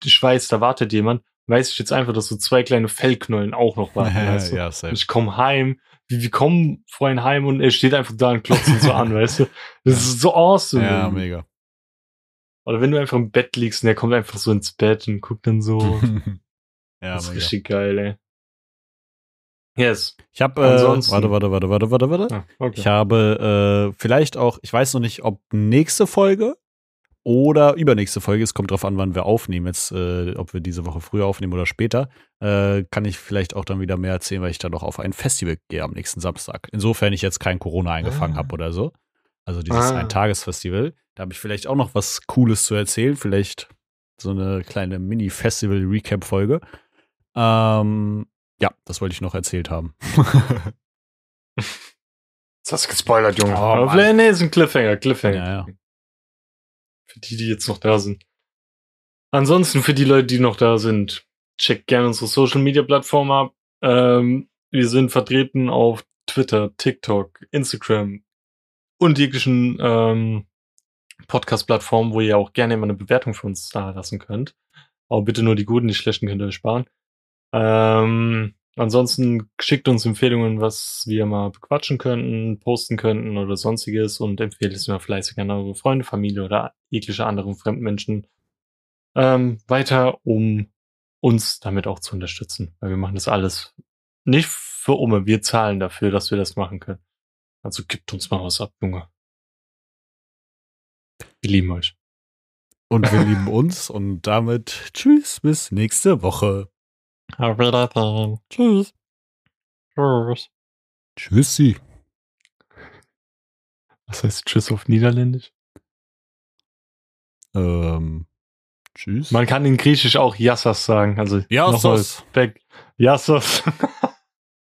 Speaker 2: ich weiß, da wartet jemand, weiß ich jetzt einfach, dass so zwei kleine Fellknollen auch noch warten. weißt du? ja, ich komme heim, wie wir kommen vorhin heim und er steht einfach da und klopft uns so an, weißt du? Das ist so awesome.
Speaker 1: Ja, mega.
Speaker 2: Oder wenn du einfach im Bett liegst und der kommt einfach so ins Bett und guckt dann so. ja, das ist richtig geil, ey.
Speaker 1: Yes. Ich habe, äh, warte, warte, warte, warte, warte, warte. Ah, okay. Ich habe äh, vielleicht auch, ich weiß noch nicht, ob nächste Folge oder übernächste Folge, es kommt drauf an, wann wir aufnehmen, jetzt, äh, ob wir diese Woche früher aufnehmen oder später, äh, kann ich vielleicht auch dann wieder mehr erzählen, weil ich dann noch auf ein Festival gehe am nächsten Samstag. Insofern ich jetzt kein Corona eingefangen ah. habe oder so. Also dieses ah. Ein-Tages-Festival. Da habe ich vielleicht auch noch was Cooles zu erzählen. Vielleicht so eine kleine Mini-Festival-Recap-Folge. Ähm, ja, das wollte ich noch erzählt haben.
Speaker 2: Jetzt hast du gespoilert, Junge. Oh, Aber nee, ist ein Cliffhanger, Cliffhanger. Ja, ja. Für die, die jetzt noch da sind. Ansonsten, für die Leute, die noch da sind, checkt gerne unsere Social Media Plattform ab. Ähm, wir sind vertreten auf Twitter, TikTok, Instagram, und jeglichen ähm, Podcast-Plattformen, wo ihr auch gerne immer eine Bewertung für uns da lassen könnt. Aber bitte nur die guten, die schlechten könnt ihr euch sparen. Ähm, ansonsten schickt uns Empfehlungen, was wir mal bequatschen könnten, posten könnten oder sonstiges und empfehlt es immer fleißig an eure Freunde, Familie oder jegliche anderen Fremdmenschen ähm, weiter, um uns damit auch zu unterstützen. Weil wir machen das alles nicht für Umme, wir zahlen dafür, dass wir das machen können. Also gibt uns mal was ab, Junge. Wir lieben euch.
Speaker 1: Und wir lieben uns und damit tschüss, bis nächste Woche.
Speaker 2: Auf Wiedersehen. Tschüss.
Speaker 1: Tschüss. Tschüssi.
Speaker 2: Was heißt Tschüss auf Niederländisch?
Speaker 1: Ähm, tschüss.
Speaker 2: Man kann in Griechisch auch Yassas sagen. Also
Speaker 1: Yassas.
Speaker 2: Yassas.